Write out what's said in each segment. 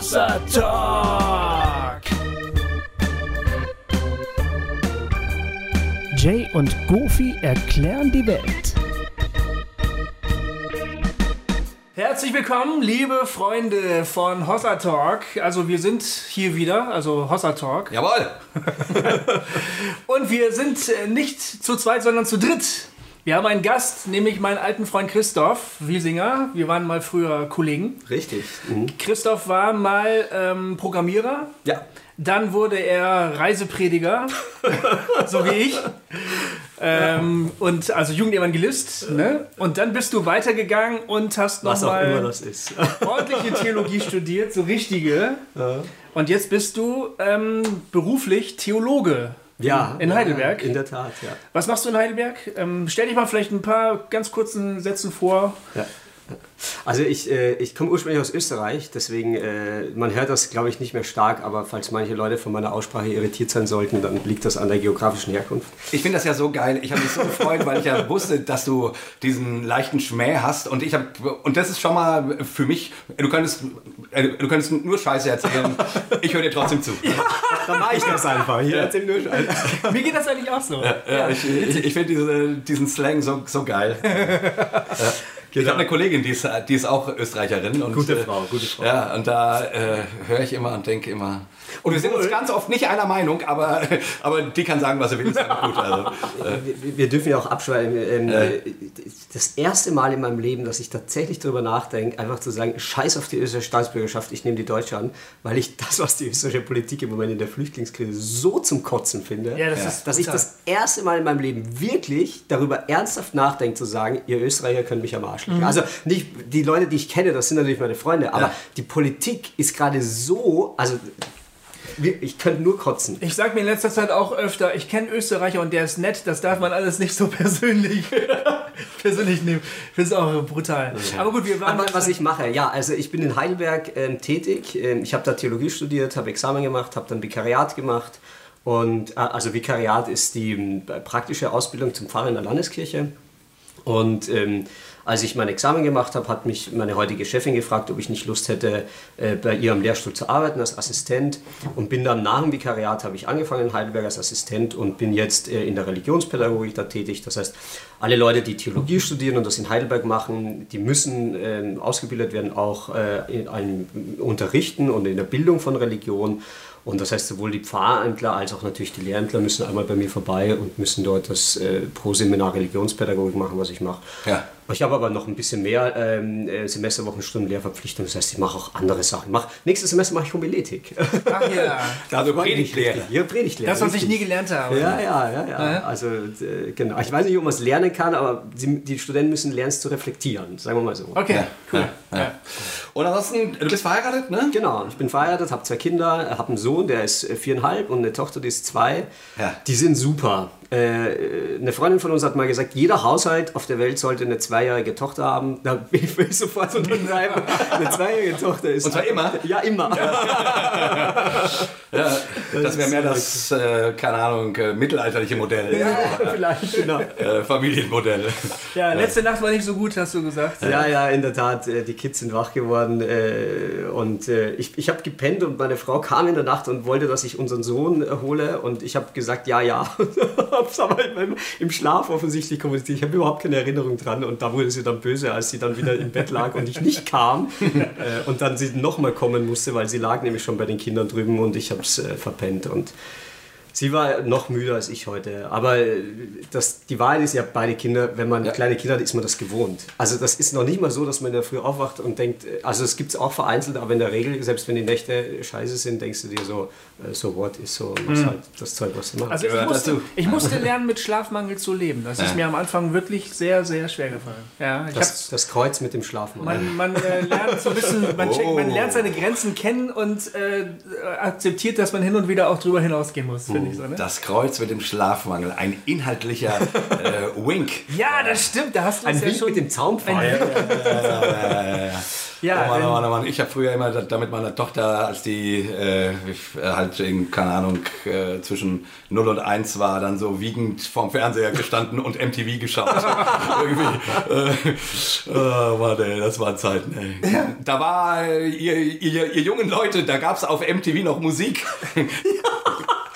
Hossa Talk. Jay und Goofy erklären die Welt. Herzlich willkommen, liebe Freunde von Hossa Talk. Also wir sind hier wieder, also Hossa Talk. Jawohl! Und wir sind äh, nicht zu zweit, sondern zu dritt. Wir haben einen Gast, nämlich meinen alten Freund Christoph Wiesinger. Wir waren mal früher Kollegen. Richtig. Christoph war mal ähm, Programmierer. Ja. Dann wurde er Reiseprediger, so wie ich. Ähm, und also Jugendevangelist. Ne? Und dann bist du weitergegangen und hast Was auch immer nochmal das ist. ordentliche Theologie studiert, so richtige. Und jetzt bist du ähm, beruflich Theologe. Ja. In Heidelberg? In der Tat, ja. Was machst du in Heidelberg? Ähm, stell dich mal vielleicht ein paar ganz kurzen Sätzen vor. ja. Also ich, äh, ich komme ursprünglich aus Österreich, deswegen, äh, man hört das glaube ich nicht mehr stark, aber falls manche Leute von meiner Aussprache irritiert sein sollten, dann liegt das an der geografischen Herkunft. Ich finde das ja so geil. Ich habe mich so gefreut, weil ich ja wusste, dass du diesen leichten Schmäh hast. Und ich habe und das ist schon mal für mich. Du könntest, äh, du könntest nur Scheiße erzählen. Ich höre dir trotzdem zu. Dann mache ich das einfach. Hier erzähl nur Scheiße. Mir geht das eigentlich auch so. Ja, ich ich, ich finde diese, diesen Slang so, so geil. Ja. Ich habe eine Kollegin, die ist, die ist auch Österreicherin. Und, Gute äh, Frau, gute Frau. Ja, und da äh, höre ich immer und denke immer. Und wir sind uns ganz oft nicht einer Meinung, aber, aber die kann sagen, was sie will. Ist gut. Also, Wir, wir dürfen ja auch abschweifen. Ähm, Äh. Das erste Mal in meinem Leben, dass ich tatsächlich darüber nachdenke, einfach zu sagen, scheiß auf die österreichische Staatsbürgerschaft, ich nehme die Deutsche an, weil ich das, was die österreichische Politik im Moment in der Flüchtlingskrise so zum Kotzen finde, Ja, das ist dass ich das erste Mal in meinem Leben wirklich darüber ernsthaft nachdenke, zu sagen, ihr Österreicher könnt mich am Arsch lecken. Also nicht die Leute, die ich kenne, das sind natürlich meine Freunde, aber Ja. die Politik ist gerade so, also ich könnte nur kotzen. Ich sag mir in letzter Zeit auch öfter, ich kenne Österreicher und der ist nett, das darf man alles nicht so persönlich, persönlich nehmen. Ich finde es auch brutal. Aber gut, wir waren. Aber was ich mache, ja, also ich bin in Heidelberg ähm, tätig. Ähm, ich habe da Theologie studiert, habe Examen gemacht, habe dann Vikariat gemacht. Und äh, also Vikariat ist die ähm, praktische Ausbildung zum Pfarrer in der Landeskirche. Und ähm, als ich mein Examen gemacht habe, hat mich meine heutige Chefin gefragt, ob ich nicht Lust hätte, äh, bei ihr am Lehrstuhl zu arbeiten als Assistent. Und bin dann nach dem Vikariat, habe ich angefangen in Heidelberg als Assistent und bin jetzt äh, in der Religionspädagogik da tätig. Das heißt, alle Leute, die Theologie studieren und das in Heidelberg machen, die müssen ähm, ausgebildet werden, auch äh, in einem Unterrichten und in der Bildung von Religion. Und das heißt, sowohl die Pfarrämtler als auch natürlich die Lehrämtler müssen einmal bei mir vorbei und müssen dort das äh, Pro-Seminar Religionspädagogik machen, was ich mache. Ja. Ich habe aber noch ein bisschen mehr ähm, äh, Semesterwochenstunden Lehrverpflichtung. Das heißt, ich mache auch andere Sachen. Mach, nächstes Semester mache ich Homiletik. Ach ja, also Predigtlehre. Ja, Predigtlehre. das, was ich nie gelernt habe. Ja, ja, ja, ja. Also, äh, genau. Ich weiß nicht, ob man es lernen kann, aber sie, die Studenten müssen lernen, es zu reflektieren. Sagen wir mal so. Okay, Ja, cool. ja, ja. Und ansonsten, du bist verheiratet, ne? Genau, ich bin verheiratet, habe zwei Kinder, habe einen Sohn, der ist äh, viereinhalb und eine Tochter, die ist zwei. Ja. Die sind super. Äh, eine Freundin von uns hat mal gesagt, jeder Haushalt auf der Welt sollte eine zweijährige Tochter haben. Da bin ich will ich sofort unterschreiben. Eine zweijährige Tochter ist. Und zwar immer? Ja, immer. Ja, das wäre mehr das, äh, keine Ahnung, äh, mittelalterliche Modell. Vielleicht, genau. Äh, Familienmodell. Ja, letzte Nacht war nicht so gut, hast du gesagt. Ja, ja, in der Tat. äh, Die Kids sind wach geworden äh, und ich, ich habe gepennt und meine Frau kam in der Nacht und wollte, dass ich unseren Sohn hole und ich habe gesagt, ja, ja. Hab's aber im, im Schlaf offensichtlich kommuniziert. Ich habe überhaupt keine Erinnerung dran und da wurde sie dann böse, als sie dann wieder im Bett lag und ich nicht kam äh, und dann sie nochmal kommen musste, weil sie lag nämlich schon bei den Kindern drüben und ich habe es äh, verpennt und Sie war noch müder als ich heute. Aber äh, das, die Wahrheit ist ja, beide Kinder, wenn man Ja. kleine Kinder hat, ist man das gewohnt. Also das ist noch nicht mal so, dass man in der Früh aufwacht und denkt, äh, also es gibt es auch vereinzelt, aber in der Regel, selbst wenn die Nächte scheiße sind, denkst du dir so, äh, so what ist so, machst halt das Zeug, was du machst. Also ich musste, ich musste lernen, mit Schlafmangel zu leben. Das ist Ja. mir am Anfang wirklich sehr, sehr schwer gefallen. Ja, ich das, das Kreuz mit dem Schlafen. man, man äh, lernt so ein bisschen, man, checkt, man lernt seine Grenzen kennen und äh, akzeptiert, dass man hin und wieder auch drüber hinausgehen muss, finde finde ich so, ne? Das Kreuz mit dem Schlafmangel, ein inhaltlicher äh, Wink. Ja, das stimmt, da hast du Ein ja Wink schon... mit dem Zaunpfahl. ja, oh Mann, oh Mann, oh Mann. Ich habe früher immer da- mit meiner Tochter, als die äh, halt in, keine Ahnung, äh, zwischen 0 und 1 war, dann so wiegend vorm Fernseher gestanden und MTV geschaut. Irgendwie. Äh, oh Mann, ey, das waren Zeiten, ey. Da war, äh, ihr, ihr, ihr jungen Leute, da gab es auf MTV noch Musik.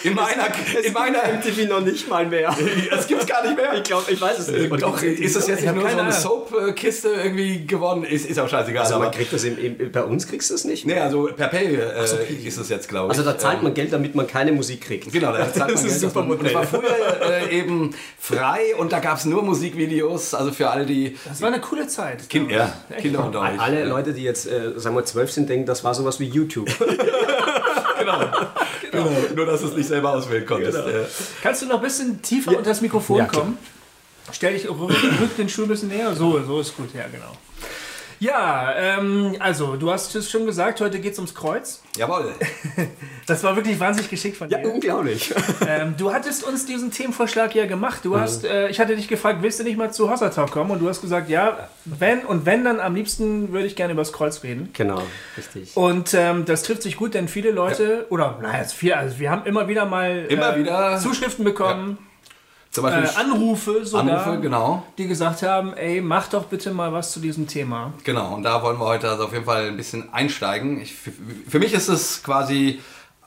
In meiner, in meiner, MTV noch nicht mal mehr. das gibt's gar nicht mehr. Ich glaube, ich weiß es nicht. Und auch, ist das jetzt Ich nicht nur so keine eine. Soap-Kiste irgendwie geworden? Ist, ist auch scheißegal. Also aber man kriegt das im, im, bei uns kriegst du es nicht. Nee, also per Pay äh, ist es jetzt, glaube ich. Also da zahlt Ähm, man Geld, damit man keine Musik kriegt. Genau, da zahlt man Das ist Geld ein super dafür. Und es war früher äh, eben frei und da gab es nur Musikvideos, also für alle, die Das war eine coole Zeit. kind, ja, Echt? Kinder unter euch. Alle Leute, die jetzt, äh, sagen wir, zwölf sind, denken, das war sowas wie YouTube. Genau. Genau. Nur, dass du es nicht selber auswählen konntest. Genau. Äh, Kannst du noch ein bisschen tiefer unter das Mikrofon Ja, kommen? Stell dich, rück, rück den Stuhl ein bisschen näher. So, so ist gut, ja, genau. Ja, ähm, also, du hast es schon gesagt, heute geht es ums Kreuz. jawohl. Das war wirklich wahnsinnig geschickt von dir. ja, unglaublich. Ähm, du hattest uns diesen Themenvorschlag ja gemacht. Du hast, äh, ich hatte dich gefragt, willst du nicht mal zu Hossa Talk kommen? Und du hast gesagt, ja, wenn und wenn, dann am liebsten würde ich gerne über das Kreuz reden. Genau, richtig. Und ähm, das trifft sich gut, denn viele Leute, oder naja, es viel, also wir haben immer wieder mal Immer äh, wieder. Zuschriften bekommen, Zum äh, Beispiel Anrufe sogar, Anrufe, genau. die gesagt haben, ey, mach doch bitte mal was zu diesem Thema. Genau, und da wollen wir heute also auf jeden Fall ein bisschen einsteigen. Ich, für, für mich ist es quasi,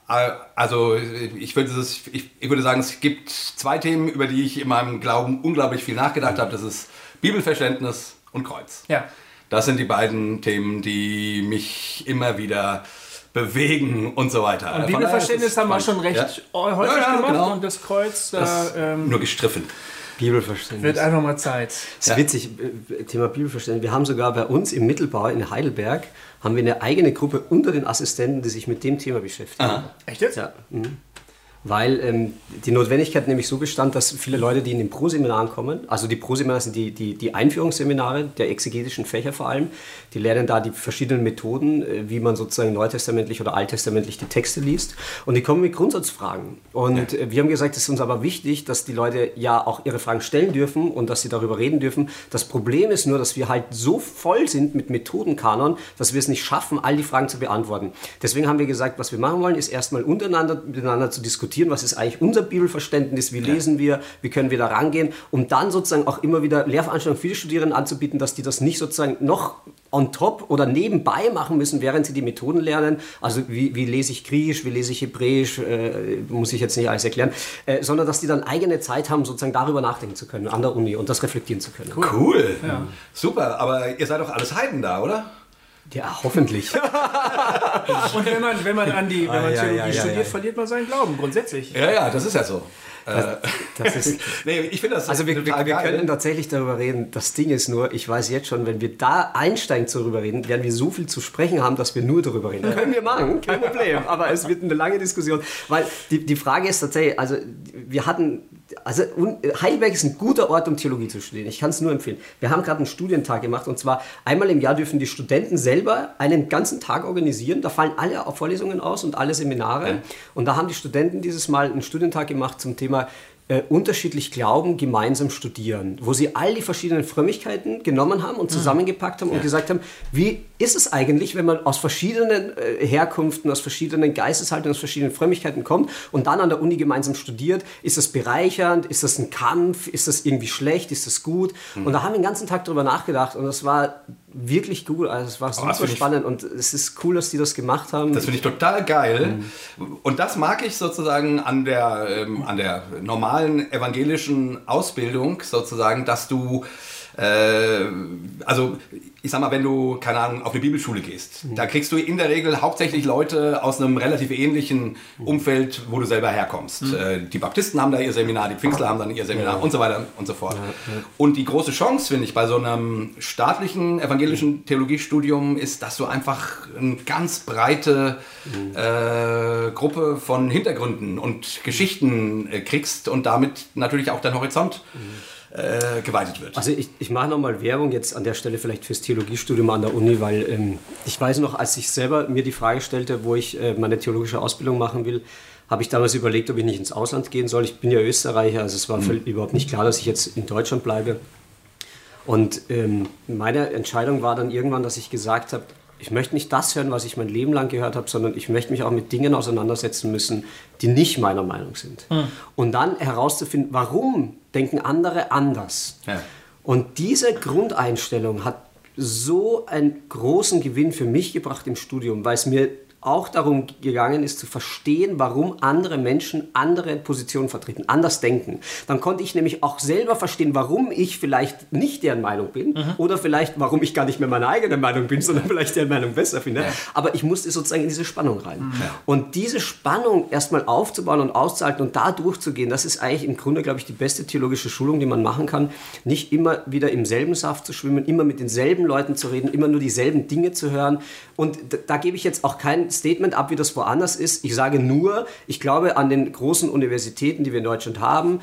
äh, also ich würde, es, ich, ich würde sagen, es gibt zwei Themen, über die ich in meinem Glauben unglaublich viel nachgedacht habe. Das ist Bibelverständnis und Kreuz. Ja. Das sind die beiden Themen, die mich immer wieder bewegen und so weiter. Und Bibelverständnis haben wir schon recht spannend. häufig Ja, ja, gemacht genau. und das Kreuz, da Das ähm, nur gestriffen. Bibelverständnis. wird einfach mal Zeit. Das ist witzig, äh, Thema Bibelverständnis. Wir haben sogar bei uns im Mittelbau in Heidelberg haben wir eine eigene Gruppe unter den Assistenten, die sich mit dem Thema beschäftigen. Echt jetzt? Ja. Mhm. Weil ähm, die Notwendigkeit nämlich so bestand, dass viele Leute, die in den Pro-Seminaren kommen, also die Pro-Seminare sind die, die, die Einführungsseminare der exegetischen Fächer vor allem, die lernen da die verschiedenen Methoden, äh, wie man sozusagen neutestamentlich oder alttestamentlich die Texte liest. Und die kommen mit Grundsatzfragen. Und äh, wir haben gesagt, es ist uns aber wichtig, dass die Leute ja auch ihre Fragen stellen dürfen und dass sie darüber reden dürfen. Das Problem ist nur, dass wir halt so voll sind mit Methodenkanon, dass wir es nicht schaffen, all die Fragen zu beantworten. Deswegen haben wir gesagt, was wir machen wollen, ist erstmal untereinander miteinander zu diskutieren, was ist eigentlich unser Bibelverständnis, wie lesen wir, wie können wir da rangehen, um dann sozusagen auch immer wieder Lehrveranstaltungen für die Studierenden anzubieten, dass die das nicht sozusagen noch on top oder nebenbei machen müssen, während sie die Methoden lernen. Also wie, wie lese ich Griechisch, wie lese ich Hebräisch, äh, muss ich jetzt nicht alles erklären, äh, sondern dass die dann eigene Zeit haben, sozusagen darüber nachdenken zu können an der Uni und das reflektieren zu können. Cool. Super, aber ihr seid doch alles Heiden da, oder? Ja, hoffentlich. Und wenn man, wenn man an die, wenn man Ah, ja, Theologie ja, ja, studiert, ja. verliert man seinen Glauben, grundsätzlich. Ja, ja, das ist ja so. Das ist, Nee, ich finde das Also wir, wir, total wir geil. können tatsächlich darüber reden. Das Ding ist nur, ich weiß jetzt schon, wenn wir da einsteigen zu darüber reden, werden wir so viel zu sprechen haben, dass wir nur darüber reden. Können wir machen, kein Problem. Aber es wird eine lange Diskussion. Weil die, die Frage ist tatsächlich, also wir hatten, also un- Heidelberg ist ein guter Ort, um Theologie zu studieren. Ich kann es nur empfehlen. Wir haben gerade einen Studientag gemacht und zwar einmal im Jahr dürfen die Studenten selber einen ganzen Tag organisieren. Da fallen alle Vorlesungen aus und alle Seminare. Und da haben die Studenten dieses Mal einen Studientag gemacht zum Thema äh, unterschiedlich glauben, gemeinsam studieren, wo sie all die verschiedenen Frömmigkeiten genommen haben und zusammengepackt haben und gesagt haben, wie ist es eigentlich, wenn man aus verschiedenen äh, Herkünften, aus verschiedenen Geisteshaltungen, aus verschiedenen Frömmigkeiten kommt und dann an der Uni gemeinsam studiert, ist das bereichernd, ist das ein Kampf, ist das irgendwie schlecht, ist das gut? Und da haben wir den ganzen Tag drüber nachgedacht und das war wirklich gut, also es war super finde ich- spannend und es ist cool, dass die das gemacht haben. Das finde ich total geil. Und das mag ich sozusagen an der, ähm, an der normalen evangelischen Ausbildung sozusagen, dass du, also ich sag mal, wenn du, keine Ahnung, auf eine Bibelschule gehst, da kriegst du in der Regel hauptsächlich Leute aus einem relativ ähnlichen Umfeld, wo du selber herkommst. Äh, die Baptisten haben da ihr Seminar, die Pfingstler haben dann ihr Seminar und so weiter und so fort. Und die große Chance, finde ich, bei so einem staatlichen evangelischen Theologiestudium ist, dass du einfach eine ganz breite äh, Gruppe von Hintergründen und Geschichten äh, kriegst und damit natürlich auch deinen Horizont äh, geweitet wird. Also ich, ich mache nochmal Werbung jetzt an der Stelle vielleicht fürs Theologiestudium an der Uni, weil ähm, ich weiß noch, als ich selber mir die Frage stellte, wo ich äh, meine theologische Ausbildung machen will, habe ich damals überlegt, ob ich nicht ins Ausland gehen soll. Ich bin ja Österreicher, also es war mhm. überhaupt nicht klar, dass ich jetzt in Deutschland bleibe. Und ähm, meine Entscheidung war dann irgendwann, dass ich gesagt habe, ich möchte nicht das hören, was ich mein Leben lang gehört habe, sondern ich möchte mich auch mit Dingen auseinandersetzen müssen, die nicht meiner Meinung sind. Mhm. Und dann herauszufinden, warum denken andere anders. Ja. Und diese Grundeinstellung hat so einen großen Gewinn für mich gebracht im Studium, weil es mir auch darum gegangen ist, zu verstehen, warum andere Menschen andere Positionen vertreten, anders denken. Dann konnte ich nämlich auch selber verstehen, warum ich vielleicht nicht deren Meinung bin mhm. oder vielleicht, warum ich gar nicht mehr meine eigene Meinung bin, sondern vielleicht deren Meinung besser finde. Ja. Aber ich musste sozusagen in diese Spannung rein. Mhm. Und diese Spannung erstmal aufzubauen und auszuhalten und da durchzugehen, das ist eigentlich im Grunde, glaube ich, die beste theologische Schulung, die man machen kann. Nicht immer wieder im selben Saft zu schwimmen, immer mit denselben Leuten zu reden, immer nur dieselben Dinge zu hören. Und da, da gebe ich jetzt auch kein Statement ab, wie das woanders ist. Ich sage nur, ich glaube an den großen Universitäten, die wir in Deutschland haben,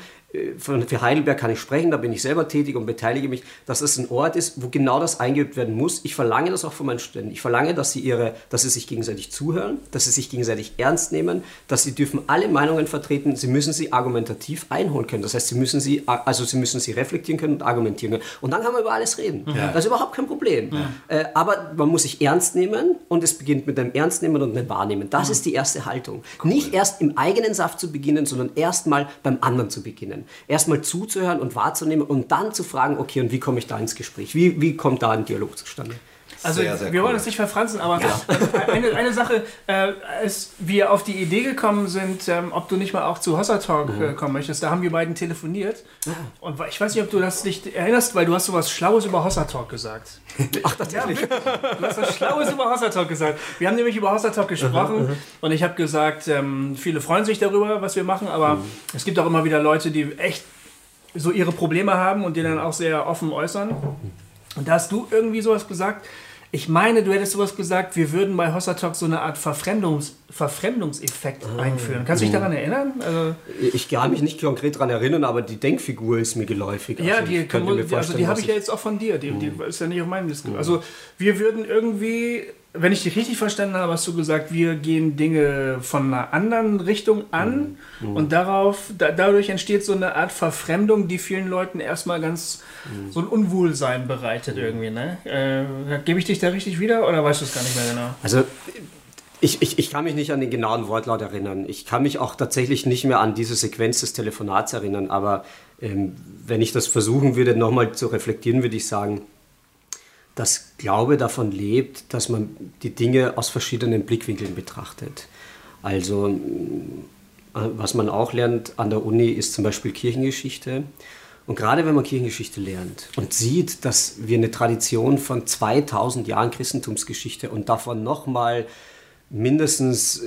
für Heidelberg kann ich sprechen, da bin ich selber tätig und beteilige mich, dass es ein Ort ist, wo genau das eingeübt werden muss. Ich verlange das auch von meinen Studenten. Ich verlange, dass sie, ihre, dass sie sich gegenseitig zuhören, dass sie sich gegenseitig ernst nehmen, dass sie dürfen alle Meinungen vertreten, sie müssen sie argumentativ einholen können. Das heißt, sie müssen sie, also sie müssen sie reflektieren können und argumentieren können. Und dann kann man über alles reden. Ja. Das ist überhaupt kein Problem. Ja. Äh, aber man muss sich ernst nehmen und es beginnt mit einem Ernstnehmen und einem Wahrnehmen. Das mhm. ist die erste Haltung. Cool. Nicht erst im eigenen Saft zu beginnen, sondern erst mal beim anderen zu beginnen erstmal zuzuhören und wahrzunehmen und dann zu fragen, okay, und wie komme ich da ins Gespräch? Wie, wie kommt da ein Dialog zustande? Also sehr, sehr wir cool. wollen uns nicht verfranzen, aber ja. eine, eine Sache, äh, als wir auf die Idee gekommen sind, ähm, ob du nicht mal auch zu Hossa Talk mhm. äh, kommen möchtest, da haben wir beiden telefoniert. Ah. Und ich weiß nicht, ob du das nicht erinnerst, weil du hast so was Schlaues über Hossa Talk gesagt. Ach, tatsächlich. Ja, du hast was Schlaues über Hossa Talk gesagt. Wir haben nämlich über Hossa Talk gesprochen mhm. und ich habe gesagt, ähm, viele freuen sich darüber, was wir machen, aber mhm. es gibt auch immer wieder Leute, die echt so ihre Probleme haben und die dann auch sehr offen äußern. Und da hast du irgendwie sowas gesagt, ich meine, du hättest sowas gesagt, wir würden bei Hossa Talk so eine Art Verfremdungs Verfremdungseffekt ah, einführen. Kannst du dich daran erinnern? Also ich kann mich nicht konkret daran erinnern, aber die Denkfigur ist mir geläufig. Ja, also die, also die habe ich ja jetzt auch von dir. Die, die hm. ist ja nicht auf meinem Liste. Hm. Also wir würden irgendwie wenn ich dich richtig verstanden habe, hast du gesagt, wir gehen Dinge von einer anderen Richtung an mhm. und darauf, da, dadurch entsteht so eine Art Verfremdung, die vielen Leuten erstmal ganz mhm. so ein Unwohlsein bereitet irgendwie. Ne? Äh, Gebe ich dich da richtig wieder oder weißt du es gar nicht mehr genau? Also ich, ich, ich kann mich nicht an den genauen Wortlaut erinnern. Ich kann mich auch tatsächlich nicht mehr an diese Sequenz des Telefonats erinnern, aber ähm, wenn ich das versuchen würde, nochmal zu reflektieren, würde ich sagen, dass Glaube davon lebt, dass man die Dinge aus verschiedenen Blickwinkeln betrachtet. Also äh, was man auch lernt an der Uni ist zum Beispiel Kirchengeschichte. Und gerade wenn man Kirchengeschichte lernt und sieht, dass wir eine Tradition von 2000 Jahren Christentumsgeschichte und davon nochmal mindestens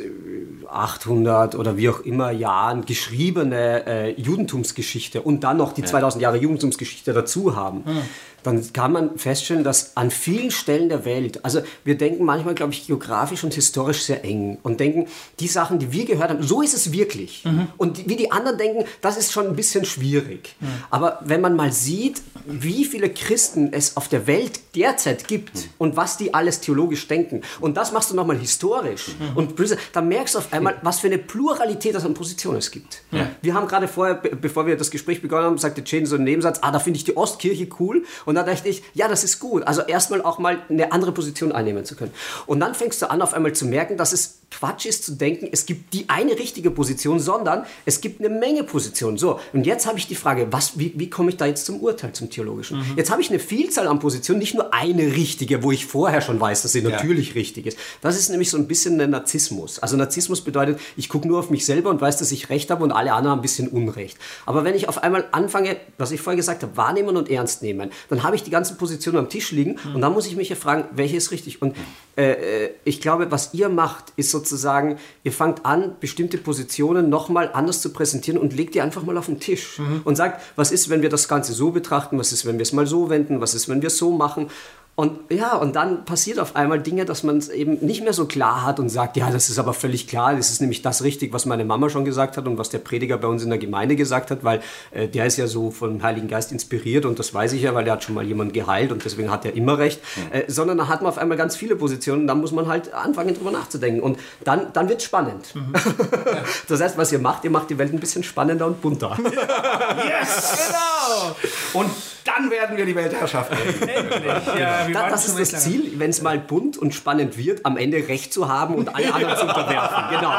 800 äh, oder wie auch immer Jahren geschriebene äh, Judentumsgeschichte und dann noch die 2000 Jahre Judentumsgeschichte dazu haben, hm dann kann man feststellen, dass an vielen Stellen der Welt, also wir denken manchmal, glaube ich, geografisch und historisch sehr eng und denken, die Sachen, die wir gehört haben, so ist es wirklich. Mhm. Und wie die anderen denken, das ist schon ein bisschen schwierig. Mhm. Aber wenn man mal sieht, wie viele Christen es auf der Welt derzeit gibt mhm. und was die alles theologisch denken, und das machst du nochmal historisch, mhm. und dann merkst du auf einmal, was für eine Pluralität es an Positionen es gibt. Ja. Wir haben gerade vorher, bevor wir das Gespräch begonnen haben, sagte Jane so einen Nebensatz, ah, da finde ich die Ostkirche cool. Und da dachte ich, ja, das ist gut. Also erstmal auch mal eine andere Position einnehmen zu können. Und dann fängst du an, auf einmal zu merken, dass es Quatsch ist zu denken, es gibt die eine richtige Position, sondern es gibt eine Menge Positionen. So, und jetzt habe ich die Frage, was, wie, wie komme ich da jetzt zum Urteil, zum theologischen? Mhm. Jetzt habe ich eine Vielzahl an Positionen, nicht nur eine richtige, wo ich vorher schon weiß, dass sie ja. natürlich richtig ist. Das ist nämlich so ein bisschen ein Narzissmus. Also Narzissmus bedeutet, ich gucke nur auf mich selber und weiß, dass ich recht habe und alle anderen haben ein bisschen Unrecht. Aber wenn ich auf einmal anfange, was ich vorher gesagt habe, wahrnehmen und ernst nehmen, dann dann habe ich die ganzen Positionen am Tisch liegen mhm. und dann muss ich mich ja fragen, welche ist richtig. Und äh, äh, ich glaube, was ihr macht, ist sozusagen, ihr fangt an, bestimmte Positionen nochmal anders zu präsentieren und legt die einfach mal auf den Tisch mhm. und sagt, was ist, wenn wir das Ganze so betrachten, was ist, wenn wir es mal so wenden, was ist, wenn wir es so machen. Und ja, und dann passiert auf einmal Dinge, dass man es eben nicht mehr so klar hat und sagt, ja, das ist aber völlig klar, das ist nämlich das richtig, was meine Mama schon gesagt hat und was der Prediger bei uns in der Gemeinde gesagt hat, weil äh, der ist ja so vom Heiligen Geist inspiriert und das weiß ich ja, weil der hat schon mal jemanden geheilt und deswegen hat er immer recht. Mhm. Äh, sondern da hat man auf einmal ganz viele Positionen und dann muss man halt anfangen, drüber nachzudenken. Und dann, dann wird es spannend. Mhm. das heißt, was ihr macht, ihr macht die Welt ein bisschen spannender und bunter. yes! Genau! Und dann werden wir die Weltherrschaft Endlich. Ja, das, das ist das Ziel, wenn es mal bunt und spannend wird, am Ende Recht zu haben und alle anderen zu unterwerfen. Genau.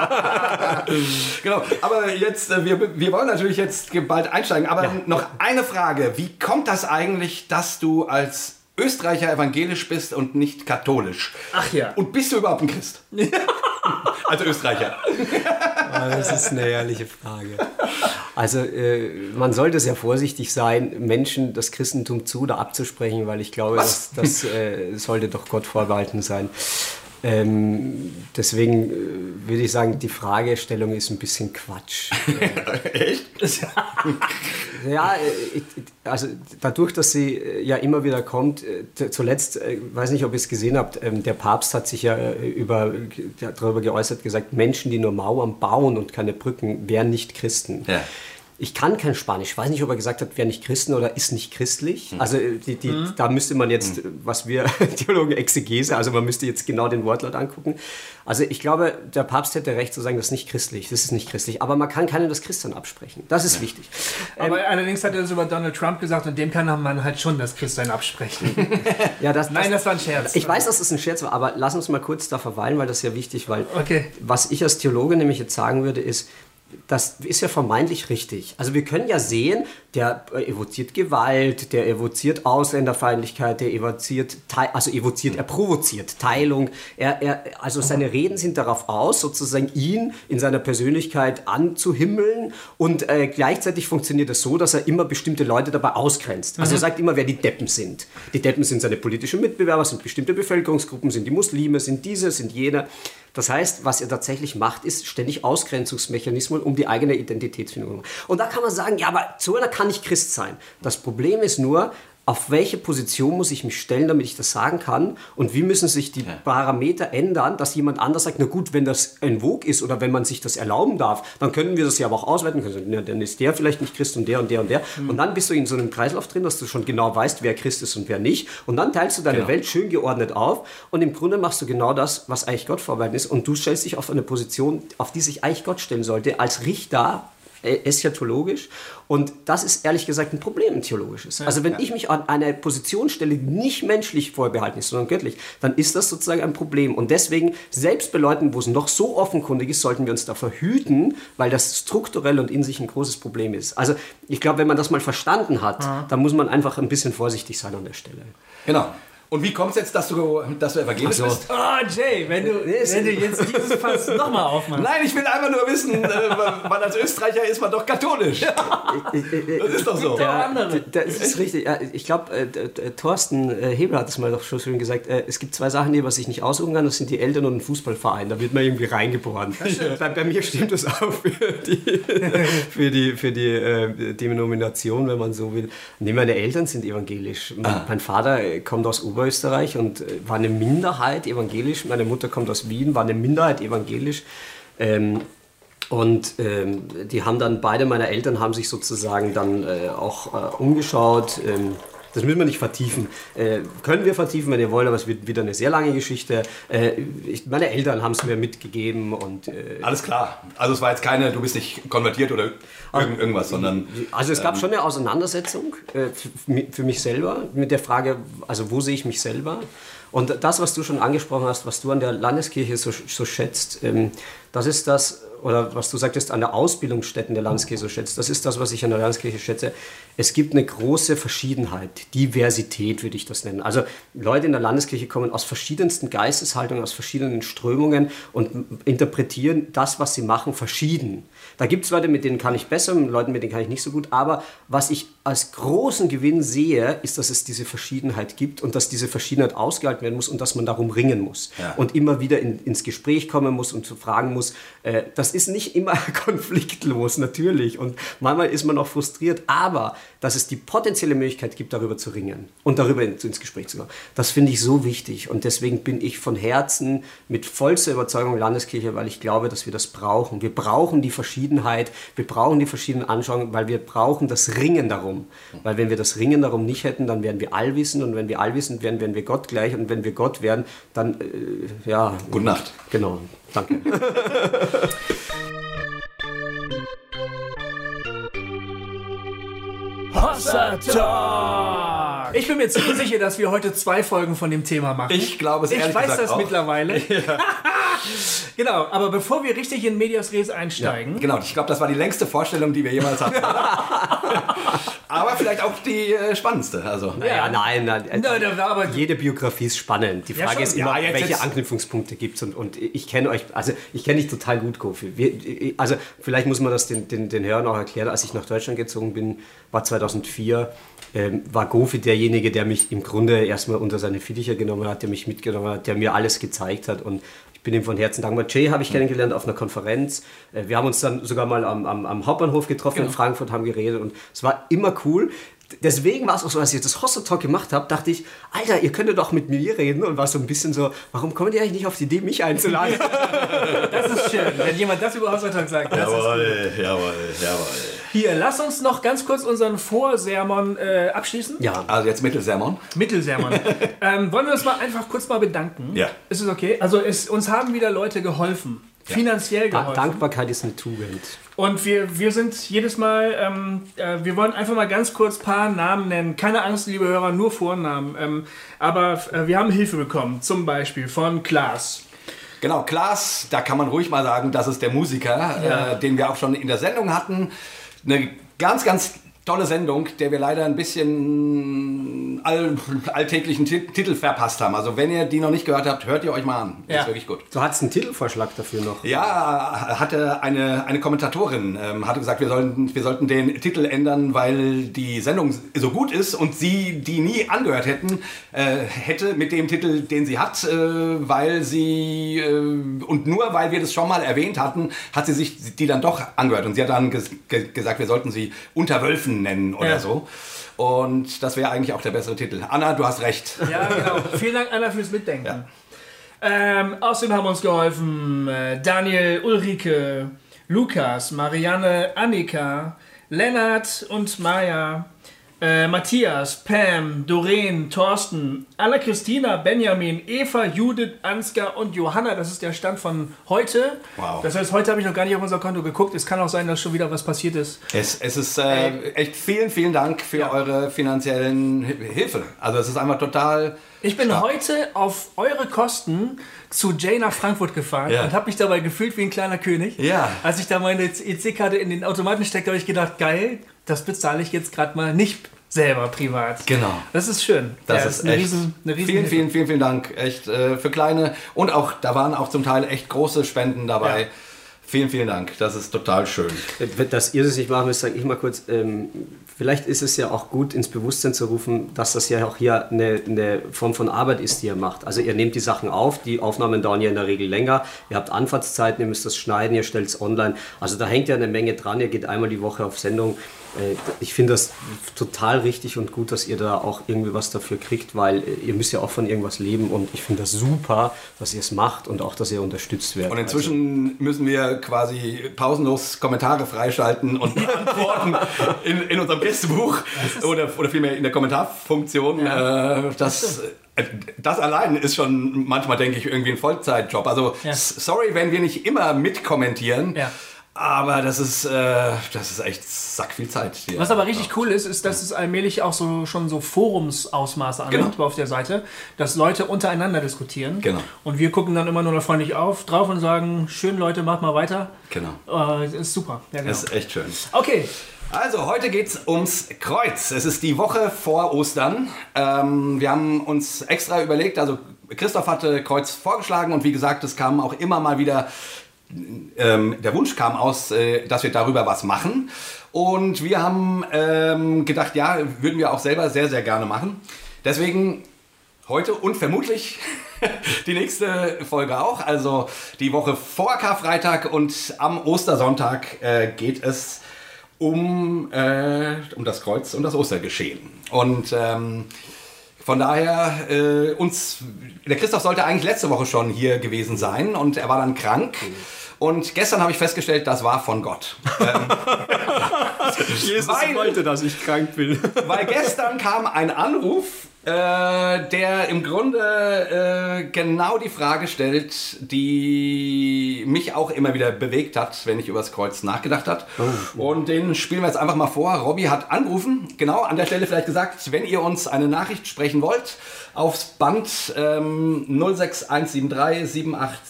genau. Aber jetzt, äh, wir, wir wollen natürlich jetzt bald einsteigen. Aber ja. noch eine Frage. Wie kommt das eigentlich, dass du als Österreicher evangelisch bist und nicht katholisch? Ach ja. Und bist du überhaupt ein Christ? als Österreicher. Oh, das ist eine ehrliche Frage. Also äh, man sollte sehr vorsichtig sein, Menschen das Christentum zu oder abzusprechen, weil ich glaube, Was? das, das äh, sollte doch Gott vorbehalten sein. Ähm, deswegen äh, würde ich sagen, die Fragestellung ist ein bisschen Quatsch. Echt? ja, äh, also dadurch, dass sie äh, ja immer wieder kommt, zuletzt, weiß nicht, ob ihr es gesehen habt, ähm, der Papst hat sich ja über, darüber geäußert, gesagt, Menschen, die nur Mauern bauen und keine Brücken, wären nicht Christen. Ja ich kann kein Spanisch. Ich weiß nicht, ob er gesagt hat, wer nicht Christen oder ist nicht christlich. Mhm. Also die, die, mhm. da müsste man jetzt, mhm. was wir Theologen Exegese, also man müsste jetzt genau den Wortlaut angucken. Also ich glaube, der Papst hätte recht zu sagen, das ist nicht christlich, das ist nicht christlich. Aber man kann keinem das Christsein absprechen. Das ist ja. wichtig. Aber ähm, allerdings hat er das über Donald Trump gesagt und dem kann man halt schon das Christsein absprechen. ja, das, Nein, das, das war ein Scherz. Ich weiß, dass es ein Scherz war, aber lass uns mal kurz da verweilen, weil das ist ja wichtig, weil okay. was ich als Theologe nämlich jetzt sagen würde, ist, das ist ja vermeintlich richtig. Also wir können ja sehen, der evoziert Gewalt, der evoziert Ausländerfeindlichkeit, der evoziert, also evoziert, er provoziert Teilung. Er, er, also seine Reden sind darauf aus, sozusagen ihn in seiner Persönlichkeit anzuhimmeln und äh, gleichzeitig funktioniert es das so, dass er immer bestimmte Leute dabei ausgrenzt. Also er sagt immer, wer die Deppen sind. Die Deppen sind seine politischen Mitbewerber, sind bestimmte Bevölkerungsgruppen, sind die Muslime, sind diese, sind jene. Das heißt, was er tatsächlich macht, ist ständig Ausgrenzungsmechanismen um die eigene Identitätsfindung. Und da kann man sagen, ja, aber so einer kann nicht Christ sein. Das Problem ist nur, auf welche Position muss ich mich stellen, damit ich das sagen kann und wie müssen sich die Parameter ändern, dass jemand anders sagt, na gut, wenn das ein Vogue ist oder wenn man sich das erlauben darf, dann können wir das ja aber auch auswerten können. Ja, dann ist der vielleicht nicht Christ und der und der und der. Mhm. Und dann bist du in so einem Kreislauf drin, dass du schon genau weißt, wer Christ ist und wer nicht. Und dann teilst du deine genau. Welt schön geordnet auf und im Grunde machst du genau das, was eigentlich Gott vorbehalten ist und du stellst dich auf eine Position, auf die sich eigentlich Gott stellen sollte, als Richter eschatologisch. Und das ist ehrlich gesagt ein Problem, ein theologisches. Ja, also wenn ja. ich mich an eine Position stelle, die nicht menschlich vorbehalten ist, sondern göttlich, dann ist das sozusagen ein Problem. Und deswegen, selbst bei Leuten, wo es noch so offenkundig ist, sollten wir uns da verhüten, weil das strukturell und in sich ein großes Problem ist. Also ich glaube, wenn man das mal verstanden hat, ja. dann muss man einfach ein bisschen vorsichtig sein an der Stelle. Genau. Und wie kommt es jetzt, dass du, dass du evangelisch so. bist? Oh, Jay, wenn du, wenn du jetzt dieses Fass nochmal aufmachst. Nein, ich will einfach nur wissen, äh, weil als Österreicher ist man doch katholisch. das ist doch so. Ja, das ist richtig. Ich glaube, äh, Thorsten äh, Hebel hat es mal doch schon schön gesagt. Äh, es gibt zwei Sachen, die man sich nicht aussuchen kann. Das sind die Eltern und ein Fußballverein. Da wird man irgendwie reingeboren. Bei, bei, mir stimmt das auch für die, für die, für die äh, Denomination, wenn man so will. Nee, meine Eltern sind evangelisch. Mein, ah. mein Vater kommt aus Ober Oberösterreich und äh, war eine Minderheit evangelisch. Meine Mutter kommt aus Wien, war eine Minderheit evangelisch. Ähm, und ähm, die haben dann, beide meiner Eltern haben sich sozusagen dann äh, auch äh, umgeschaut. Ähm, das müssen wir nicht vertiefen. Äh, können wir vertiefen, wenn ihr wollt, aber es wird wieder eine sehr lange Geschichte. Äh, ich, meine Eltern haben es mir mitgegeben und. Äh, Alles klar. Also es war jetzt keine, du bist nicht konvertiert oder also, irgendwas, sondern. Also es gab ähm, schon eine Auseinandersetzung äh, für mich selber mit der Frage, also wo sehe ich mich selber? Und das, was du schon angesprochen hast, was du an der Landeskirche so, so schätzt, ähm, das ist das, oder was du sagtest, an der Ausbildungsstätten der Landeskirche so schätzt, das ist das, was ich an der Landeskirche schätze. Es gibt eine große Verschiedenheit, Diversität würde ich das nennen. Also Leute in der Landeskirche kommen aus verschiedensten Geisteshaltungen, aus verschiedenen Strömungen und interpretieren das, was sie machen, verschieden. Da gibt es Leute, mit denen kann ich besser, mit Leuten, mit denen kann ich nicht so gut. Aber was ich als großen Gewinn sehe, ist, dass es diese Verschiedenheit gibt und dass diese Verschiedenheit ausgehalten werden muss und dass man darum ringen muss. Ja. Und immer wieder in, ins Gespräch kommen muss und zu fragen muss. Äh, das ist nicht immer konfliktlos, natürlich. Und manchmal ist man auch frustriert. Aber dass es die potenzielle Möglichkeit gibt, darüber zu ringen und darüber ins, ins Gespräch zu kommen. Das finde ich so wichtig und deswegen bin ich von Herzen mit vollster Überzeugung Landeskirche, weil ich glaube, dass wir das brauchen. Wir brauchen die Verschiedenheit, wir brauchen die verschiedenen Anschauungen, weil wir brauchen das Ringen darum. Weil wenn wir das Ringen darum nicht hätten, dann wären wir allwissend und wenn wir allwissend wären, wären wir Gott gleich und wenn wir Gott wären, dann äh, ja. Gute Nacht. Genau. Danke. Hossa Talk! Ich bin mir ziemlich sicher, dass wir heute zwei Folgen von dem Thema machen. Ich glaube es Ich ehrlich weiß gesagt das auch. mittlerweile. genau, aber bevor wir richtig in Medias Res einsteigen, Genau, ich glaube, das war die längste Vorstellung, die wir jemals hatten. Aber vielleicht auch die äh, spannendste. Also. Ja, nein, nein. äh, Nein, aber- jede Biografie ist spannend. Die Ja, Frage ist immer, Ja, jetzt- welche jetzt- Anknüpfungspunkte gibt es. Und, und ich kenne euch, also ich kenne dich total gut, Kofi. Wir, also vielleicht muss man das den, den, den Hörern auch erklären. Als ich nach Deutschland gezogen bin, war 2004, ähm, war Gofi derjenige, der mich im Grunde erstmal unter seine Fittiche genommen hat, der mich mitgenommen hat, der mir alles gezeigt hat. Und ich bin ihm von Herzen dankbar. Jay habe ich kennengelernt auf einer Konferenz. Äh, Wir haben uns dann sogar mal am, am, am Hauptbahnhof getroffen in Frankfurt, haben geredet und es war immer cool. Deswegen war es auch so, als ich das Hostel Talk gemacht habe, dachte ich, Alter, ihr könntet doch mit mir reden und war so ein bisschen so, warum kommt ihr eigentlich nicht auf die Idee, mich einzuladen? das ist schön, wenn jemand das über Hossa Talk sagt. Das ist Jawohl, jawohl, jawohl. Hier, lass uns noch ganz kurz unseren Vorsermon äh, abschließen. ja, Also jetzt Mittelsermon. Mittelsermon. ähm, wollen wir uns mal einfach kurz mal bedanken? Ja. Ist es okay? Also es, uns haben wieder Leute geholfen. Finanziell geholfen. Dankbarkeit ist eine Tugend. Und wir, wir sind jedes Mal, ähm, äh, wir wollen einfach mal ganz kurz ein paar Namen nennen. Keine Angst, liebe Hörer, nur Vornamen. Ähm, aber äh, wir haben Hilfe bekommen, zum Beispiel von Klaas. Genau, Klaas, da kann man ruhig mal sagen, das ist der Musiker, Ja. äh, den wir auch schon in der Sendung hatten. Eine ganz, ganz tolle Sendung, der wir leider ein bisschen all, alltäglichen Ti- Titel verpasst haben. Also wenn ihr die noch nicht gehört habt, hört ihr euch mal an. Ja. Ist wirklich gut. Du hattest einen Titelvorschlag dafür noch. Ja, hatte eine, eine Kommentatorin, ähm, hatte gesagt, wir sollten, wir sollten den Titel ändern, weil die Sendung so gut ist und sie die nie angehört hätten, äh, hätte mit dem Titel, den sie hat, äh, weil sie, äh, und nur weil wir das schon mal erwähnt hatten, hat sie sich die dann doch angehört. Und sie hat dann ges ge gesagt, wir sollten sie Unter Nennen oder Ja. so. Und das wäre eigentlich auch der bessere Titel. Anna, du hast recht. Ja, genau. Vielen Dank, Anna, fürs Mitdenken. Ähm, außerdem haben uns geholfen äh, Daniel, Ulrike, Lukas, Marianne, Annika, Lennart und Maja, äh, Matthias, Pam, Doreen, Thorsten, Anna-Christina, Benjamin, Eva, Judith, Ansgar und Johanna. Das ist der Stand von heute. Wow. Das heißt, heute habe ich noch gar nicht auf unser Konto geguckt. Es kann auch sein, dass schon wieder was passiert ist. Es, es ist äh, echt vielen, vielen Dank für Ja. eure finanziellen Hi- Hilfe. Also es ist einfach total. Ich bin heute auf eure Kosten zu Jay nach Frankfurt gefahren Ja. und habe mich dabei gefühlt wie ein kleiner König. Ja. Als ich da meine EC-Karte in den Automaten steckte, habe ich gedacht, geil, das bezahle ich jetzt gerade mal nicht selber privat. Genau. Das ist schön. Das Ja, ist eine echt. riesen, eine riesen vielen, vielen, vielen, vielen Dank. Echt äh, für kleine und auch, da waren auch zum Teil echt große Spenden dabei. Ja. Vielen, vielen Dank. Das ist total schön. Dass ihr das nicht machen müsst, sage ich mal kurz. Ähm, vielleicht ist es ja auch gut, ins Bewusstsein zu rufen, dass das ja auch hier eine, eine Form von Arbeit ist, die ihr macht. Also ihr nehmt die Sachen auf, die Aufnahmen dauern ja in der Regel länger. Ihr habt Anfahrtszeiten, ihr müsst das schneiden, ihr stellt es online. Also da hängt ja eine Menge dran. Ihr geht einmal die Woche auf Sendung. Äh, Ich finde das total richtig und gut, dass ihr da auch irgendwie was dafür kriegt, weil äh, ihr müsst ja auch von irgendwas leben und ich finde das super, dass ihr es macht und auch, dass ihr unterstützt werdet. Und inzwischen müssen wir quasi pausenlos Kommentare freischalten und beantworten in, in unserem Gästebuch oder, oder vielmehr in der Kommentarfunktion. Äh, das, äh, das allein ist schon manchmal, denke ich, irgendwie ein Vollzeitjob. Also Ja. sorry, wenn wir nicht immer mitkommentieren. Ja. Aber das ist, äh, das ist echt sack viel Zeit. Hier. Was aber richtig cool ist, ist, dass es allmählich auch so schon so Forumsausmaße annimmt Genau. auf der Seite, dass Leute untereinander diskutieren. Genau. Und wir gucken dann immer nur noch freundlich auf, drauf und sagen, schön Leute, macht mal weiter. Genau. Äh, ist super. Ja, genau. Das ist echt schön. Okay, Also, heute geht es ums Kreuz. Es ist die Woche vor Ostern. Ähm, wir haben uns extra überlegt, also Christoph hatte Kreuz vorgeschlagen und wie gesagt, es kam auch immer mal wieder, ähm, der Wunsch kam aus, äh, dass wir darüber was machen. Und wir haben ähm, gedacht, ja, würden wir auch selber sehr, sehr gerne machen. Deswegen heute und vermutlich die nächste Folge auch. Also die Woche vor Karfreitag und am Ostersonntag äh, geht es um, äh, um das Kreuz und das Ostergeschehen. Und ähm, von daher, äh, uns, der Christoph sollte eigentlich letzte Woche schon hier gewesen sein und er war dann krank. Und gestern habe ich festgestellt, das war von Gott. Ähm, Jesus weil, wollte, dass ich krank bin. Weil gestern kam ein Anruf äh, der im Grunde äh, genau die Frage stellt, die mich auch immer wieder bewegt hat, wenn ich über das Kreuz nachgedacht habe. Oh. Und den spielen wir jetzt einfach mal vor. Robby hat angerufen, genau an der Stelle vielleicht gesagt, wenn ihr uns eine Nachricht sprechen wollt, aufs Band ähm, 06173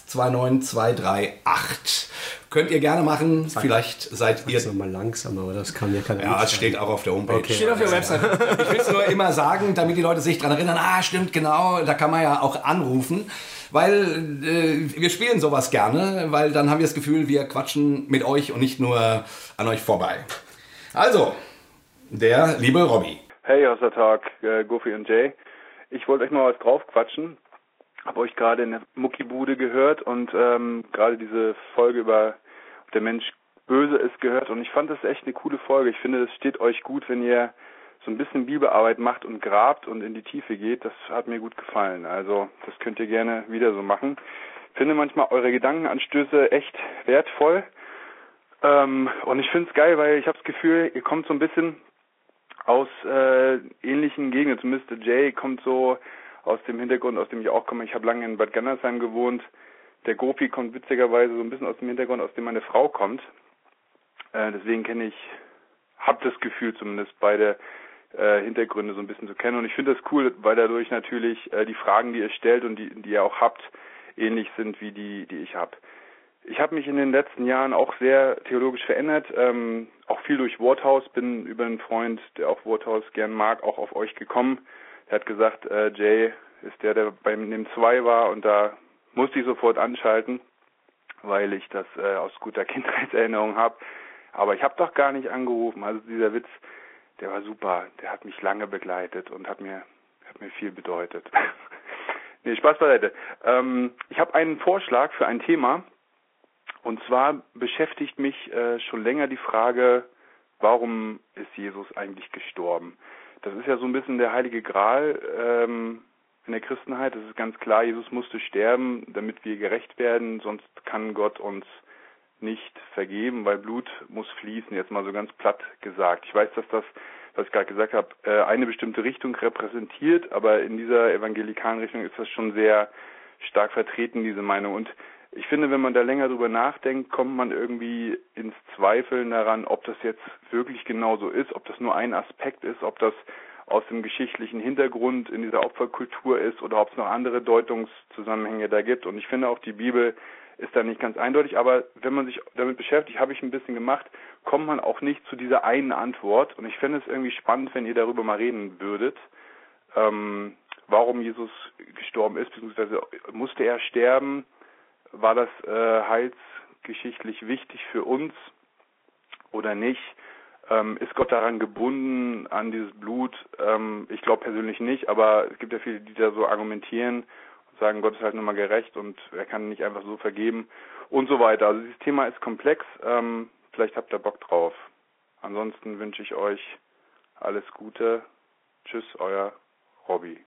7829238. Könnt ihr gerne machen. Vielleicht seid ihr. Das mal langsam, aber das kann ja keiner. Ja, es steht auch auf der Homepage. Okay. Steht auf der Website. Ich will es nur immer sagen, damit die Leute sich daran erinnern. Ah, stimmt, genau. Da kann man ja auch anrufen. Weil äh, wir spielen sowas gerne, weil dann haben wir das Gefühl, wir quatschen mit euch und nicht nur an euch vorbei. Also, der liebe Robby. Hey, aus der Tag, äh, Goofy und Jay. Ich wollte euch mal was draufquatschen habe euch gerade in der Muckibude gehört und ähm, gerade diese Folge über der Mensch böse ist gehört und ich fand das echt eine coole Folge. Ich finde, das steht euch gut, wenn ihr so ein bisschen Bibelarbeit macht und grabt und in die Tiefe geht. Das hat mir gut gefallen. Also das könnt ihr gerne wieder so machen. Ich finde manchmal eure Gedankenanstöße echt wertvoll. Ähm, und ich finde es geil, weil ich habe das Gefühl, ihr kommt so ein bisschen aus äh, ähnlichen Gegenden. Zumindest Jay kommt so aus dem Hintergrund, aus dem ich auch komme. Ich habe lange in Bad Gandersheim gewohnt. Der Gopi kommt witzigerweise so ein bisschen aus dem Hintergrund, aus dem meine Frau kommt. Äh, deswegen kenne ich, habe das Gefühl zumindest beide äh, Hintergründe so ein bisschen zu kennen. Und ich finde das cool, weil dadurch natürlich äh, die Fragen, die ihr stellt und die, die ihr auch habt, ähnlich sind wie die, die ich habe. Ich habe mich in den letzten Jahren auch sehr theologisch verändert, ähm, auch viel durch Worthaus, bin über einen Freund, der auch Worthaus gern mag, auch auf euch gekommen. Er hat gesagt, äh, Jay ist der, der beim NIM 2 war und da musste ich sofort anschalten, weil ich das äh, aus guter Kindheitserinnerung habe. Aber ich habe doch gar nicht angerufen. Also dieser Witz, der war super. Der hat mich lange begleitet und hat mir hat mir viel bedeutet. nee, Spaß beiseite. Ähm, ich habe einen Vorschlag für ein Thema. Und zwar beschäftigt mich äh, schon länger die Frage, warum ist Jesus eigentlich gestorben? Das ist ja so ein bisschen der heilige Gral ähm, in der Christenheit. Das ist ganz klar, Jesus musste sterben, damit wir gerecht werden, sonst kann Gott uns nicht vergeben, weil Blut muss fließen, jetzt mal so ganz platt gesagt. Ich weiß, dass das, was ich gerade gesagt habe, äh, eine bestimmte Richtung repräsentiert, aber in dieser evangelikalen Richtung ist das schon sehr stark vertreten, diese Meinung. Und ich finde, wenn man da länger drüber nachdenkt, kommt man irgendwie ins Zweifeln daran, ob das jetzt wirklich genau so ist, ob das nur ein Aspekt ist, ob das aus dem geschichtlichen Hintergrund in dieser Opferkultur ist oder ob es noch andere Deutungszusammenhänge da gibt. Und ich finde auch die Bibel ist da nicht ganz eindeutig, aber wenn man sich damit beschäftigt, habe ich ein bisschen gemacht, kommt man auch nicht zu dieser einen Antwort. Und ich finde es irgendwie spannend, wenn ihr darüber mal reden würdet, ähm, warum Jesus gestorben ist, beziehungsweise musste er sterben, war das äh, heilsgeschichtlich wichtig für uns oder nicht? Ähm, ist Gott daran gebunden an dieses Blut? Ähm, ich glaube persönlich nicht, aber es gibt ja viele, die da so argumentieren und sagen, Gott ist halt nur mal gerecht und er kann nicht einfach so vergeben und so weiter. Also dieses Thema ist komplex. Ähm, vielleicht habt ihr Bock drauf. Ansonsten wünsche ich euch alles Gute. Tschüss, euer Robby.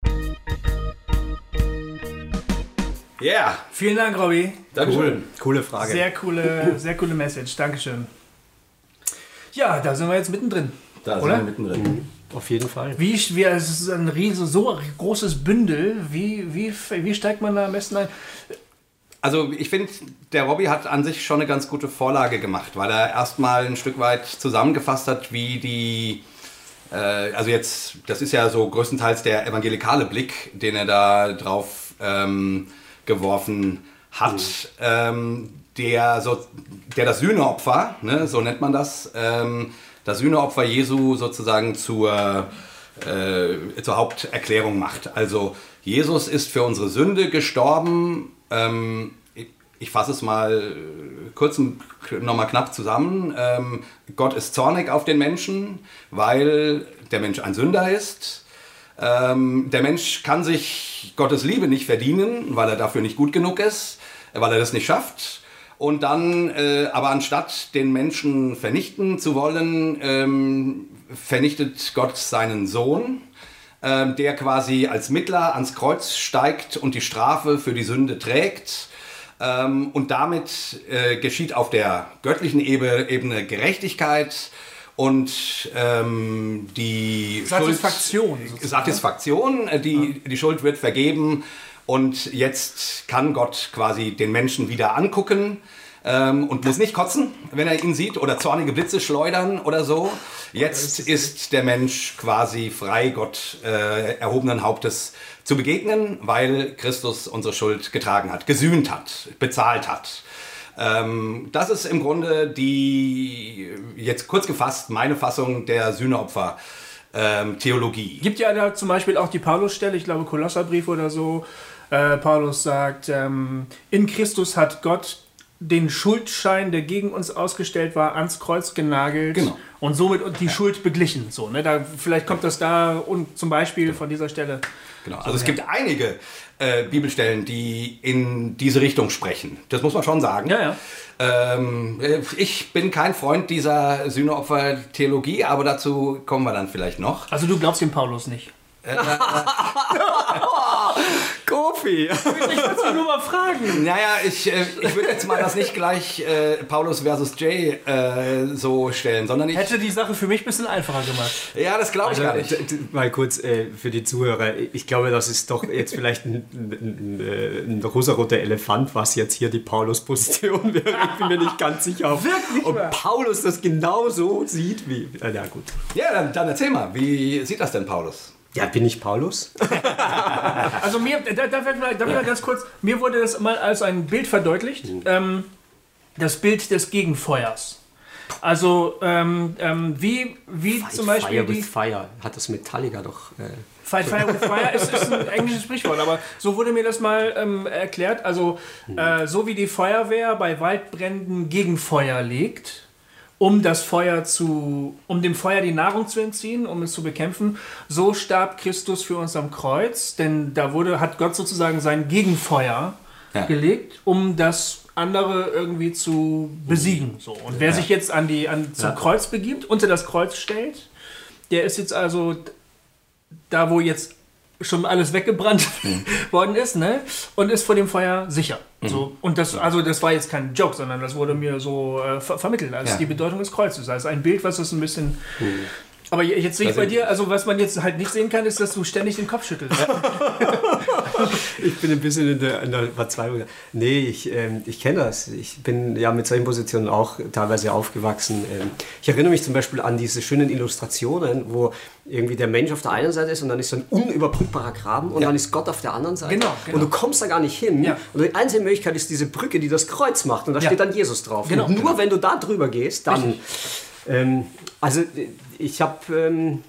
Ja. Yeah. Vielen Dank, Robby. Dankeschön. Cool. Coole Frage. Sehr coole, sehr coole Message. Dankeschön. Ja, da sind wir jetzt mittendrin. Da oder? sind wir mittendrin. Mhm. Auf jeden Fall. Wie, wie es ist ein riesen, so großes Bündel. Wie, wie, wie steigt man da am besten ein? Also ich finde, der Robby hat an sich schon eine ganz gute Vorlage gemacht, weil er erstmal ein Stück weit zusammengefasst hat, wie die, äh, also jetzt, das ist ja so größtenteils der evangelikale Blick, den er da drauf ähm, geworfen hat, mhm. ähm, der, so, der das Sühneopfer, ne, so nennt man das, ähm, das Sühneopfer Jesu sozusagen zur, äh, zur Haupterklärung macht. Also Jesus ist für unsere Sünde gestorben. Ähm, ich, fasse es mal kurz nochmal knapp zusammen. Ähm, Gott ist zornig auf den Menschen, weil der Mensch ein Sünder ist. Ähm, der Mensch kann sich Gottes Liebe nicht verdienen, weil er dafür nicht gut genug ist, weil er das nicht schafft. Und dann, äh, aber anstatt den Menschen vernichten zu wollen, ähm, vernichtet Gott seinen Sohn, ähm, der quasi als Mittler ans Kreuz steigt und die Strafe für die Sünde trägt. Ähm, und damit äh, geschieht auf der göttlichen Ebene Gerechtigkeit und ähm, die Satisfaktion. Schuld, Satisfaktion, äh, die, die Schuld wird vergeben und jetzt kann Gott quasi den Menschen wieder angucken ähm, und muss nicht kotzen, wenn er ihn sieht oder zornige Blitze schleudern oder so. Jetzt ist der Mensch quasi frei, Gott äh, erhobenen Hauptes zu begegnen, weil Christus unsere Schuld getragen hat, gesühnt hat, bezahlt hat. Ähm, das ist im Grunde die, jetzt kurz gefasst, meine Fassung der Sühneopfer. Ähm, Theologie. Gibt ja da zum Beispiel auch die Paulus-Stelle, ich glaube Kolosserbrief oder so. Äh, Paulus sagt, ähm, in Christus hat Gott den Schuldschein, der gegen uns ausgestellt war, ans Kreuz genagelt Genau. und somit die Schuld beglichen. So, ne? da, vielleicht kommt das da und zum Beispiel von dieser Stelle. Genau. Also es gibt einige äh, Bibelstellen, die in diese Richtung sprechen. Das muss man schon sagen. Ja, ja. Ähm, äh, ich bin kein Freund dieser Sühneopfer-Theologie, aber dazu kommen wir dann vielleicht noch. Also du glaubst dem Paulus nicht. Kofi! Ich wollte nur mal fragen. Naja, ich, äh, ich würde jetzt mal das nicht gleich äh, Paulus versus Jay äh, so stellen, sondern ich. Hätte die Sache für mich ein bisschen einfacher gemacht. Ja, das glaube ich Also, gar nicht. mal kurz äh, für die Zuhörer. Ich glaube, das ist doch jetzt vielleicht ein, ein, ein, ein rosaroter Elefant, was jetzt hier die Paulus-Position wäre. Ich bin mir nicht ganz sicher, ob, Wirklich ob? Paulus das genauso sieht wie. Äh, na gut. Ja, dann, dann erzähl mal, wie sieht das denn Paulus? Ja, bin ich Paulus? Also mir, da, da, da, da ganz kurz, mir wurde das mal als ein Bild verdeutlicht. Ähm, das Bild des Gegenfeuers. Also ähm, ähm, wie, wie zum Beispiel Fire die with Fire. Hat das Metallica doch. Äh, Fight Fire with Fire ist, ist ein englisches Sprichwort, aber so wurde mir das mal ähm, erklärt. Also äh, so wie die Feuerwehr bei Waldbränden Gegenfeuer legt, um das Feuer zu, um dem Feuer die Nahrung zu entziehen, um es zu bekämpfen, so starb Christus für uns am Kreuz, denn da wurde, hat Gott sozusagen sein Gegenfeuer Ja. gelegt, um das andere irgendwie zu besiegen. So. Und wer sich jetzt an die, an, zum Ja. Kreuz begibt, unter das Kreuz stellt, der ist jetzt also da, wo jetzt schon alles weggebrannt worden ist, ne? Und ist vor dem Feuer sicher. So, und das, also das war jetzt kein Joke, sondern das wurde mir so äh, ver vermittelt als Ja. die Bedeutung des Kreuzes. Also ein Bild, was das ein bisschen. Aber jetzt sehe ich bei dir, also was man jetzt halt nicht sehen kann, ist, dass du ständig den Kopf schüttelst. ich bin ein bisschen in der, in der Verzweiflung. Nee, ich, ähm, ich kenne das. Ich bin ja mit solchen Positionen auch teilweise aufgewachsen. Ähm, ich erinnere mich zum Beispiel an diese schönen Illustrationen, wo irgendwie der Mensch auf der einen Seite ist und dann ist so ein unüberbrückbarer Graben und Ja. dann ist Gott auf der anderen Seite. Genau, genau. Und du kommst da gar nicht hin. Ja. Und die einzige Möglichkeit ist diese Brücke, die das Kreuz macht und da Ja. steht dann Jesus drauf. Genau, und nur genau. wenn du da drüber gehst, dann... Ähm, also ich habe... Ähm,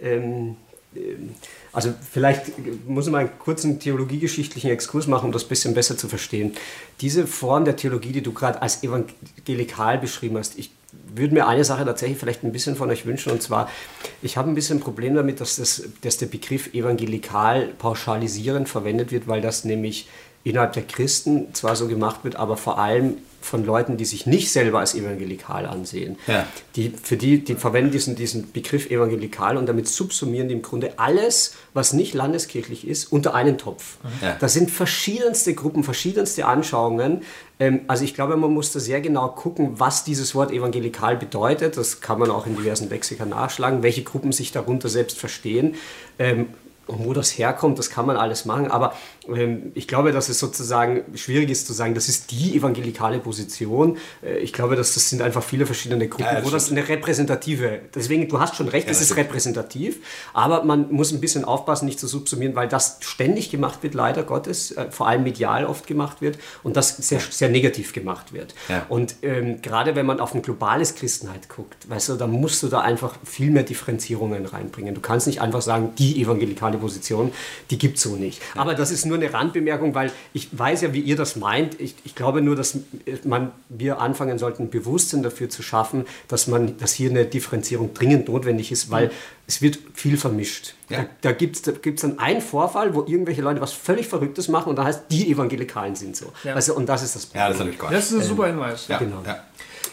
ähm, ähm, also vielleicht muss mal einen kurzen theologiegeschichtlichen Exkurs machen, um das ein bisschen besser zu verstehen. Diese Form der Theologie, die du gerade als evangelikal beschrieben hast, ich würde mir eine Sache tatsächlich vielleicht ein bisschen von euch wünschen, und zwar, ich habe ein bisschen ein Problem damit, dass, das, dass der Begriff evangelikal pauschalisierend verwendet wird, weil das nämlich innerhalb der Christen zwar so gemacht wird, aber vor allem von Leuten, die sich nicht selber als evangelikal ansehen. Ja. Die, für die, die verwenden diesen, diesen Begriff evangelikal und damit subsumieren die im Grunde alles, was nicht landeskirchlich ist, unter einen Topf. Ja. Das sind verschiedenste Gruppen, verschiedenste Anschauungen. Ähm, also ich glaube, man muss da sehr genau gucken, was dieses Wort evangelikal bedeutet. Das kann man auch in diversen Lexika nachschlagen, welche Gruppen sich darunter selbst verstehen. Und wo das herkommt, das kann man alles machen. Aber ähm, ich glaube, dass es sozusagen schwierig ist zu sagen, das ist die evangelikale Position. Äh, ich glaube, dass das sind einfach viele verschiedene Gruppen, Ja, das wo das eine repräsentative, deswegen, du hast schon recht, es das ist stimmt. repräsentativ, aber man muss ein bisschen aufpassen, nicht zu subsumieren, weil das ständig gemacht wird, leider Gottes, äh, vor allem medial oft gemacht wird und das sehr, sehr negativ gemacht wird. Ja. Und ähm, gerade wenn man auf ein globales Christenheit guckt, weißt du, dann musst du da einfach viel mehr Differenzierungen reinbringen. Du kannst nicht einfach sagen, die evangelikale neutrale Position, die gibt es so nicht. Aber das ist nur eine Randbemerkung, weil ich weiß ja, wie ihr das meint. Ich, ich glaube nur, dass man, wir anfangen sollten, Bewusstsein dafür zu schaffen, dass, man, dass hier eine Differenzierung dringend notwendig ist, weil mhm. es wird viel vermischt. Ja. Da, da gibt es da gibt's dann einen Vorfall, wo irgendwelche Leute was völlig Verrücktes machen und da heißt, die Evangelikalen sind so. Ja. Also, und das ist das Problem. Ja, das ist, das ist ein super Hinweis. Ja. Genau. Ja.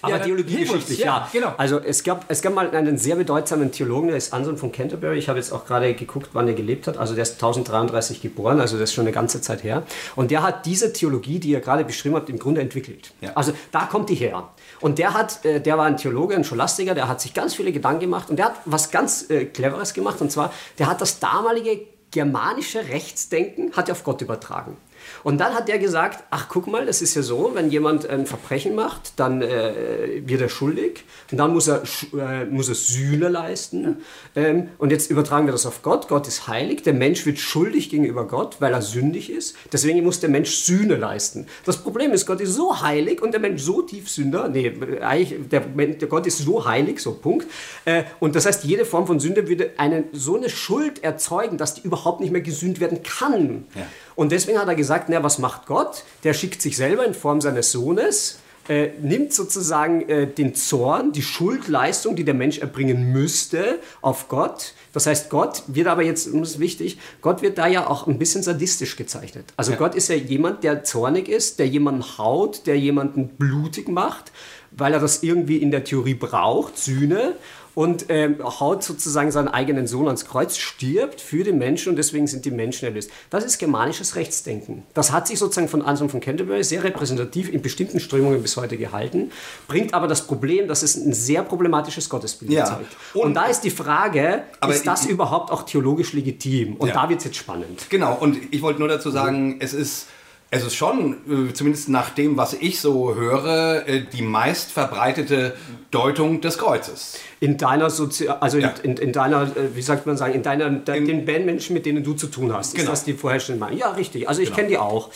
Aber ja, theologiegeschichtlich, ja, ja. Genau. Also es gab, es gab mal einen sehr bedeutsamen Theologen, der ist Anselm von Canterbury. Ich habe jetzt auch gerade geguckt, wann er gelebt hat. Also der ist 1033 geboren, also das ist schon eine ganze Zeit her. Und der hat diese Theologie, die ihr gerade beschrieben habt, im Grunde entwickelt. Ja. Also da kommt die her. Und der hat, äh, der war ein Theologe, ein Scholastiker, der hat sich ganz viele Gedanken gemacht und der hat was ganz äh, Cleveres gemacht. Und zwar, der hat das damalige germanische Rechtsdenken hat er auf Gott übertragen. Und dann hat er gesagt, ach guck mal, das ist ja so, wenn jemand ein Verbrechen macht, dann äh, wird er schuldig und dann muss er, äh, muss er Sühne leisten. Ähm, und jetzt übertragen wir das auf Gott. Gott ist heilig, der Mensch wird schuldig gegenüber Gott, weil er sündig ist. Deswegen muss der Mensch Sühne leisten. Das Problem ist, Gott ist so heilig und der Mensch so tief Sünder. Nee, eigentlich, der, der Gott ist so heilig, so Punkt. Äh, und das heißt, jede Form von Sünde würde eine, so eine Schuld erzeugen, dass die überhaupt nicht mehr gesühnt werden kann. Ja. Und deswegen hat er gesagt, na, was macht Gott? Der schickt sich selber in Form seines Sohnes, äh, nimmt sozusagen äh, den Zorn, die Schuldleistung, die der Mensch erbringen müsste, auf Gott. Das heißt, Gott wird aber jetzt, das ist wichtig, Gott wird da ja auch ein bisschen sadistisch gezeichnet. Also ja. Gott ist ja jemand, der zornig ist, der jemanden haut, der jemanden blutig macht, weil er das irgendwie in der Theorie braucht, Sühne und ähm, haut sozusagen seinen eigenen Sohn ans Kreuz, stirbt für die Menschen und deswegen sind die Menschen erlöst. Das ist germanisches Rechtsdenken. Das hat sich sozusagen von Anselm von Canterbury sehr repräsentativ in bestimmten Strömungen bis heute gehalten, bringt aber das Problem, dass es ein sehr problematisches Gottesbild ja. zeigt. Und, und, da ist die Frage, ist das ich, überhaupt auch theologisch legitim? Und ja. da wird es jetzt spannend. Genau, und ich wollte nur dazu sagen, es ist es ist schon, äh, zumindest nach dem, was ich so höre, äh, die meist verbreitete Deutung des Kreuzes. In deiner Sozi also ja. in, in, deiner, äh, wie sagt man sagen, in deiner, in, den Bandmenschen, mit denen du zu tun hast. Genau. Ist das die vorherrschende Meinung? Ja, richtig. Also ich genau. kenne die auch.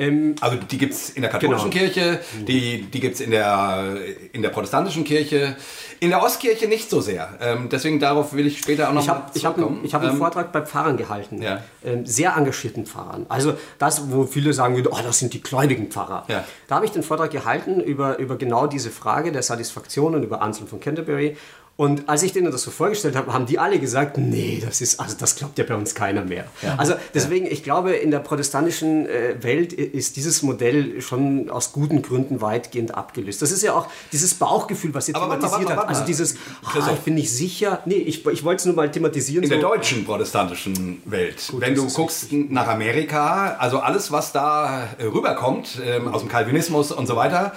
Ähm, also die gibt es in der katholischen genau. Kirche, die, die gibt es in der, in der protestantischen Kirche, in der Ostkirche nicht so sehr. Ähm, deswegen darauf will ich später auch noch ich hab, Ich habe einen, hab einen ähm, Vortrag bei Pfarrern gehalten, ja. ähm, sehr engagierten Pfarrern. Also das, wo viele sagen würden, oh, das sind die gläubigen Pfarrer. Ja. Da habe ich den Vortrag gehalten über, über genau diese Frage der Satisfaktion und über Anselm von Canterbury und als ich denen das so vorgestellt habe, haben die alle gesagt, nee, das ist, also das glaubt ja bei uns keiner mehr. Ja. Also deswegen, ich glaube, in der protestantischen äh, Welt ist dieses Modell schon aus guten Gründen weitgehend abgelöst. Das ist ja auch dieses Bauchgefühl, was ihr Aber thematisiert warte, warte, warte, Also dieses, ah, ich bin nicht sicher. Nee, ich, ich wollte es nur mal thematisieren. In so. der deutschen protestantischen Welt. Gut, Wenn du guckst richtig. nach Amerika, also alles, was da äh, rüberkommt, ähm, aus dem Calvinismus und so weiter,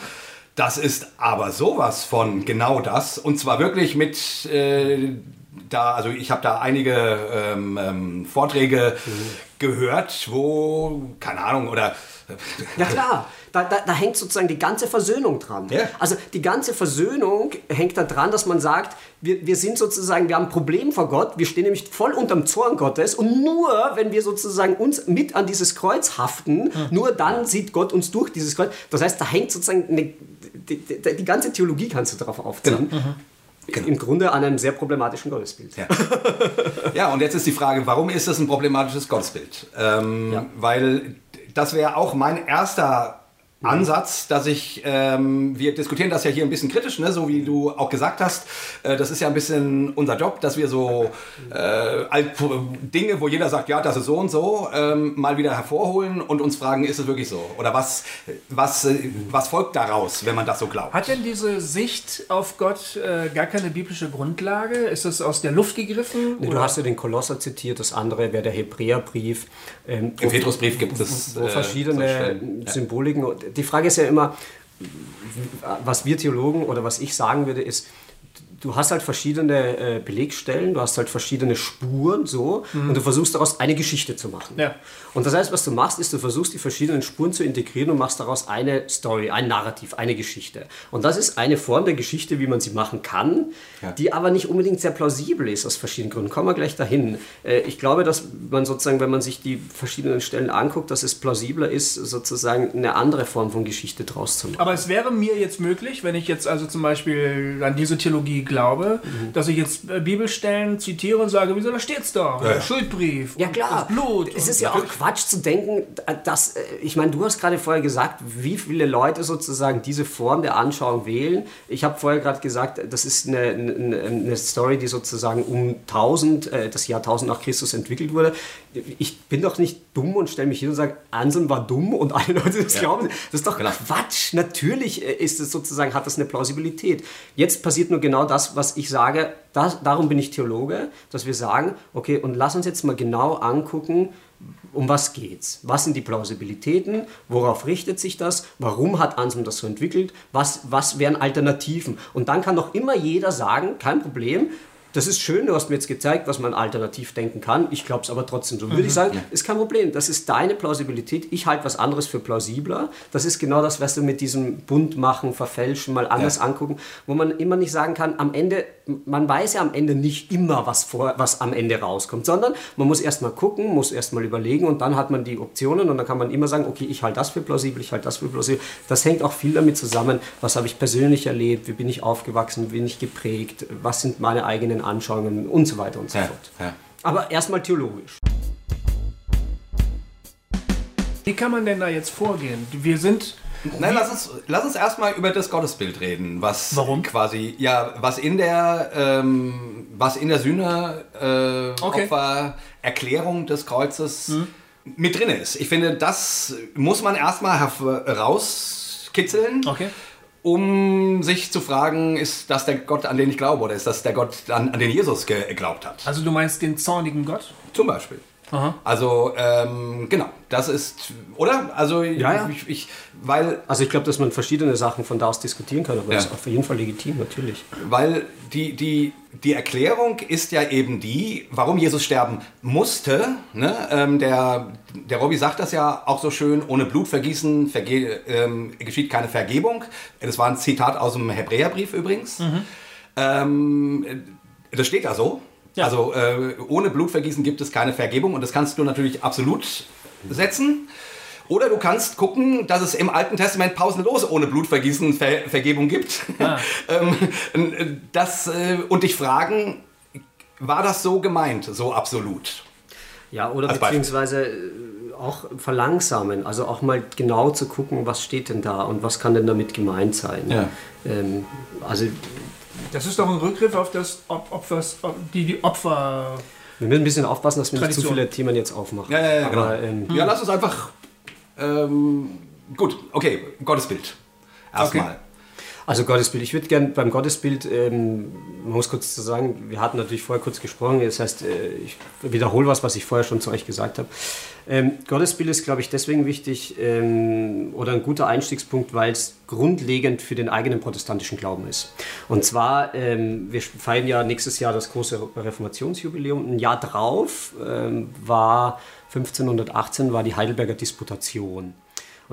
das ist aber sowas von genau das. Und zwar wirklich mit äh, da, also ich habe da einige ähm, ähm, Vorträge mhm. gehört, wo, keine Ahnung, oder. Ja klar, da, da, da, hängt sozusagen die ganze Versöhnung dran. Ja. Also die ganze Versöhnung hängt da dran, dass man sagt, wir, wir sind sozusagen, wir haben ein Problem vor Gott, wir stehen nämlich voll unterm Zorn Gottes und nur, wenn wir sozusagen uns mit an dieses Kreuz haften, mhm. nur dann sieht Gott uns durch dieses Kreuz. Das heißt, da hängt sozusagen eine die, die, die, ganze Theologie kannst du darauf aufziehen. Genau. Mhm. Genau. Im Grunde an einem sehr problematischen Gottesbild. Ja. ja, und jetzt ist die Frage, warum ist das ein problematisches Gottesbild? Ähm, ja. Weil das wäre auch mein erster Ansatz, dass ich, ähm, wir diskutieren das ja hier ein bisschen kritisch, ne? so wie du auch gesagt hast. Äh, das ist ja ein bisschen unser Job, dass wir so äh, Dinge, wo jeder sagt, ja, das ist so und so, ähm, mal wieder hervorholen und uns fragen, ist es wirklich so? Oder was, was, äh, was folgt daraus, wenn man das so glaubt? Hat denn diese Sicht auf Gott äh, gar keine biblische Grundlage? Ist das aus der Luft gegriffen? Nee, du hast ja den Kolosser zitiert, das andere wäre der Hebräerbrief. Ähm, Im Petrusbrief gibt es wo, wo verschiedene so Symboliken die Frage ist ja immer, was wir Theologen oder was ich sagen würde, ist, du hast halt verschiedene äh, Belegstellen, du hast halt verschiedene Spuren so mhm. und du versuchst daraus eine Geschichte zu machen. Ja. Und das heißt, was du machst, ist, du versuchst die verschiedenen Spuren zu integrieren und machst daraus eine Story, ein Narrativ, eine Geschichte. Und das ist eine Form der Geschichte, wie man sie machen kann, ja. die aber nicht unbedingt sehr plausibel ist aus verschiedenen Gründen. Kommen wir gleich dahin. Äh, ich glaube, dass man sozusagen, wenn man sich die verschiedenen Stellen anguckt, dass es plausibler ist, sozusagen eine andere Form von Geschichte draus zu machen. Aber es wäre mir jetzt möglich, wenn ich jetzt also zum Beispiel an diese Theologie glaube, glaube, dass ich jetzt äh, Bibelstellen zitiere und sage, wieso, da steht's doch. Ja, ja. Schuldbrief. Ja klar, Das Blut. es ist ja auch Quatsch zu denken, dass, äh, ich meine, du hast gerade vorher gesagt, wie viele Leute sozusagen diese Form der Anschauung wählen. Ich habe vorher gerade gesagt, das ist eine, eine, eine Story, die sozusagen um 1000, äh, das Jahr 1000 nach Christus entwickelt wurde. Ich bin doch nicht dumm und stelle mich hin und sage, Anselm war dumm und alle Leute das glauben. Das ist doch Genau. Quatsch. Natürlich ist es sozusagen, hat das eine Plausibilität. Jetzt passiert nur genau das, was ich sage. Das, darum bin ich Theologe, dass wir sagen, okay, und lass uns jetzt mal genau angucken, um was geht's? Was sind die Plausibilitäten? Worauf richtet sich das? Warum hat Anselm das so entwickelt? Was, was wären Alternativen? Und dann kann doch immer jeder sagen, kein Problem, das ist schön, du hast mir jetzt gezeigt, was man alternativ denken kann. Ich glaube es aber trotzdem so. Würde ich sagen, ist kein Problem. Das ist deine Plausibilität. Ich halte was anderes für plausibler. Das ist genau das, was du mit diesem bunt machen, verfälschen, mal anders Ja. angucken, wo man immer nicht sagen kann, am Ende, man weiß ja am Ende nicht immer, was, vor, was am Ende rauskommt, sondern man muss erstmal gucken, muss erstmal überlegen und dann hat man die Optionen und dann kann man immer sagen, okay, ich halte das für plausibel, ich halte das für plausibel. Das hängt auch viel damit zusammen, was habe ich persönlich erlebt, wie bin ich aufgewachsen, wie bin ich geprägt, was sind meine eigenen Anschauungen und so weiter und so Ja, fort. ja. Aber erstmal theologisch. Wie kann man denn da jetzt vorgehen? Wir sind. Nein, lass uns, lass uns erstmal über das Gottesbild reden, was Warum? quasi, ja, was in der, ähm, was in der Sühne, äh, Okay. Opfer, Erklärung des Kreuzes mit drin ist. Ich finde, das muss man erstmal herv- rauskitzeln. Okay. Um sich zu fragen, ist das der Gott, an den ich glaube, oder ist das der Gott, an, an den Jesus geglaubt hat? Also, du meinst den zornigen Gott? Zum Beispiel. Aha. Also, ähm, genau, das ist, oder? Also, Ja, ja. Ich, ich, weil Also ich glaube, dass man verschiedene Sachen von da aus diskutieren kann, aber Ja. das ist auf jeden Fall legitim, natürlich. Weil die, die, die Erklärung ist ja eben die, warum Jesus sterben musste. Ne? Ähm, der, der Robby sagt das ja auch so schön, ohne Blutvergießen verge ähm, geschieht keine Vergebung. Das war ein Zitat aus dem Hebräerbrief übrigens. Ähm, das steht da so. Ja. Also äh, ohne Blutvergießen gibt es keine Vergebung und das kannst du natürlich absolut setzen. Oder du kannst gucken, dass es im Alten Testament pausenlos ohne Blutvergießen Ver Vergebung gibt. Ah. ähm, das, äh, und dich fragen, war das so gemeint, so absolut? Ja, oder Als Beispiel. beziehungsweise äh, auch verlangsamen, also auch mal genau zu gucken, was steht denn da und was kann denn damit gemeint sein. Ja. Ähm, also Das ist doch ein Rückgriff auf das Op Opfers, die, die Opfer. wir müssen ein bisschen aufpassen, dass wir nicht zu viele Themen jetzt aufmachen. Ja, ja, ja, genau. Aber, ähm, Ja, lass uns einfach. Ähm, gut, okay, Gottesbild. Erstmal. Also Gottesbild. Ich würde gerne beim Gottesbild, ähm, man muss kurz zu sagen, wir hatten natürlich vorher kurz gesprochen, das heißt, äh, ich wiederhole was, was ich vorher schon zu euch gesagt habe. Ähm, Gottesbild ist, glaube ich, deswegen wichtig ähm, oder ein guter Einstiegspunkt, weil es grundlegend für den eigenen protestantischen Glauben ist. Und zwar, ähm, wir feiern ja nächstes Jahr das große Reformationsjubiläum. Ein Jahr drauf ähm, war 1518 war die Heidelberger Disputation.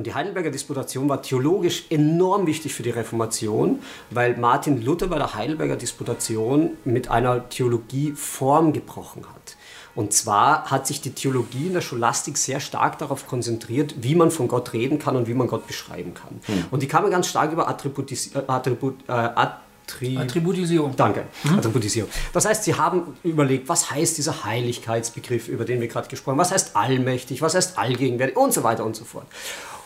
Und die Heidelberger Disputation war theologisch enorm wichtig für die Reformation, weil Martin Luther bei der Heidelberger Disputation mit einer Theologie Form gebrochen hat. Und zwar hat sich die Theologie in der Scholastik sehr stark darauf konzentriert, wie man von Gott reden kann und wie man Gott beschreiben kann. Und die kam ganz stark über Attributis, äh, Attribut, äh, Attri Attributisierung. Danke, Attributisierung. Das heißt, Sie haben überlegt, was heißt dieser Heiligkeitsbegriff, über den wir gerade gesprochen haben, was heißt allmächtig, was heißt allgegenwärtig und so weiter und so fort.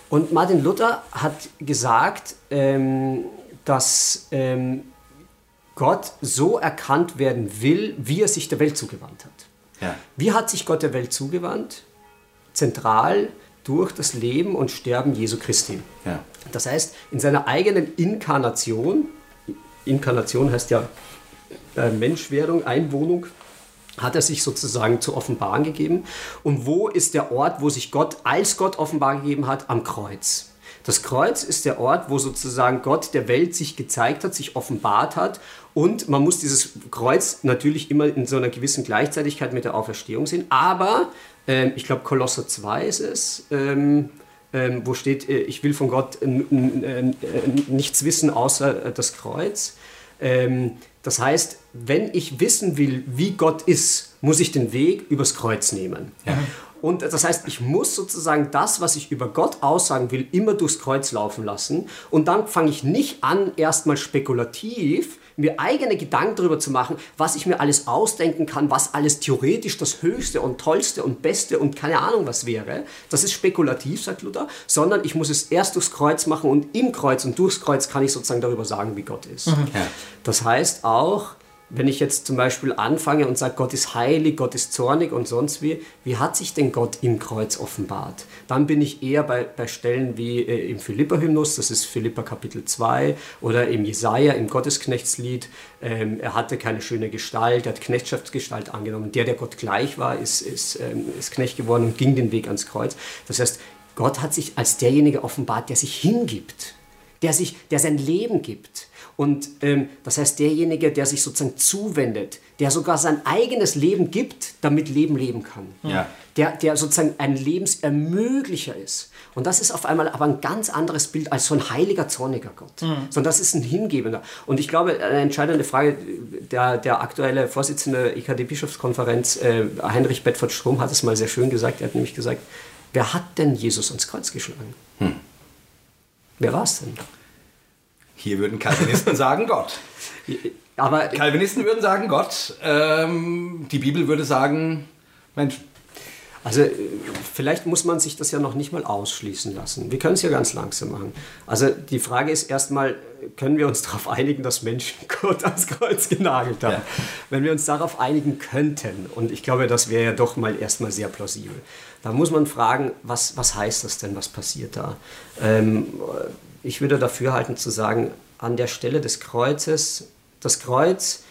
Und Martin Luther hat gesagt, ähm, dass ähm, Gott so erkannt werden will, wie er sich der Welt zugewandt hat. Ja. Wie hat sich Gott der Welt zugewandt? Zentral durch das Leben und Sterben Jesu Christi. Ja. Das heißt, in seiner eigenen Inkarnation, Inkarnation heißt ja äh, Menschwerdung, Einwohnung, hat er sich sozusagen zu offenbaren gegeben. Und wo ist der Ort, wo sich Gott als Gott offenbar gegeben hat? Am Kreuz. Das Kreuz ist der Ort, wo sozusagen Gott der Welt sich gezeigt hat, sich offenbart hat. Und man muss dieses Kreuz natürlich immer in so einer gewissen Gleichzeitigkeit mit der Auferstehung sehen. Aber ähm, ich glaube, Kolosser 2 ist es. Ähm, ähm, wo steht, äh, ich will von Gott äh, n- äh, nichts wissen außer äh, das Kreuz. Ähm, das heißt, wenn ich wissen will, wie Gott ist, muss ich den Weg übers Kreuz nehmen. Und das heißt, ich muss sozusagen das, was ich über Gott aussagen will, immer durchs Kreuz laufen lassen. Und dann fange ich nicht an, erstmal spekulativ mir eigene Gedanken darüber zu machen, was ich mir alles ausdenken kann, was alles theoretisch das Höchste und Tollste und Beste und keine Ahnung was wäre. Das ist spekulativ, sagt Luther, sondern ich muss es erst durchs Kreuz machen und im Kreuz und durchs Kreuz kann ich sozusagen darüber sagen, wie Gott ist. Mhm. Ja. Das heißt auch, wenn ich jetzt zum Beispiel anfange und sage, Gott ist heilig, Gott ist zornig und sonst wie, wie hat sich denn Gott im Kreuz offenbart? Dann bin ich eher bei, bei Stellen wie äh, im Philippa-Hymnus, das ist Philippa Kapitel 2, oder im Jesaja, im Gottesknechtslied, ähm, er hatte keine schöne Gestalt, er hat Knechtschaftsgestalt angenommen. Der, der Gott gleich war, ist, ist, ähm, ist Knecht geworden und ging den Weg ans Kreuz. Das heißt, Gott hat sich als derjenige offenbart, der sich hingibt, der, sich, der sein Leben gibt und ähm, das heißt, derjenige, der sich sozusagen zuwendet, der sogar sein eigenes Leben gibt, damit Leben leben kann. Ja. Der, der sozusagen ein Lebensermöglicher ist. Und das ist auf einmal aber ein ganz anderes Bild als so ein heiliger, zorniger Gott. Mhm. Sondern das ist ein Hingebender. Und ich glaube, eine entscheidende Frage, der, der aktuelle Vorsitzende IKD-Bischofskonferenz, äh, Heinrich Bedford Strom, hat es mal sehr schön gesagt. Er hat nämlich gesagt, wer hat denn Jesus ans Kreuz geschlagen? Hm. Wer war es denn? Hier würden Calvinisten sagen Gott. Aber Calvinisten würden sagen Gott. Ähm, die Bibel würde sagen Mensch. Also äh, vielleicht muss man sich das ja noch nicht mal ausschließen lassen. Wir können es ja ganz langsam machen. Also die Frage ist erstmal, können wir uns darauf einigen, dass Menschen Gott ans Kreuz genagelt haben? Ja. Wenn wir uns darauf einigen könnten, und ich glaube, das wäre ja doch mal erstmal sehr plausibel, dann muss man fragen, was, was heißt das denn, was passiert da? Ähm, ich würde dafür halten zu sagen, an der Stelle des Kreuzes, das Kreuz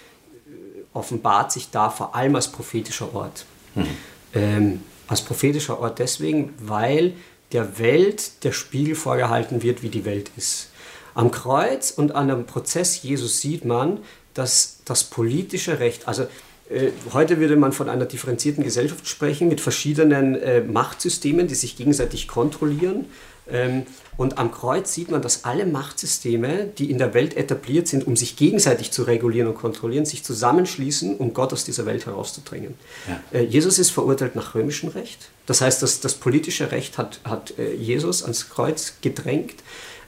äh, offenbart sich da vor allem als prophetischer Ort. Mhm. Ähm, als prophetischer Ort deswegen, weil der Welt der Spiegel vorgehalten wird, wie die Welt ist. Am Kreuz und an dem Prozess Jesus sieht man, dass das politische Recht, also äh, heute würde man von einer differenzierten Gesellschaft sprechen mit verschiedenen äh, Machtsystemen, die sich gegenseitig kontrollieren. Ähm, und am Kreuz sieht man, dass alle Machtsysteme, die in der Welt etabliert sind, um sich gegenseitig zu regulieren und kontrollieren, sich zusammenschließen, um Gott aus dieser Welt herauszudrängen. Ja. Äh, Jesus ist verurteilt nach römischem Recht. Das heißt, das, das politische Recht hat, hat äh, Jesus ans Kreuz gedrängt.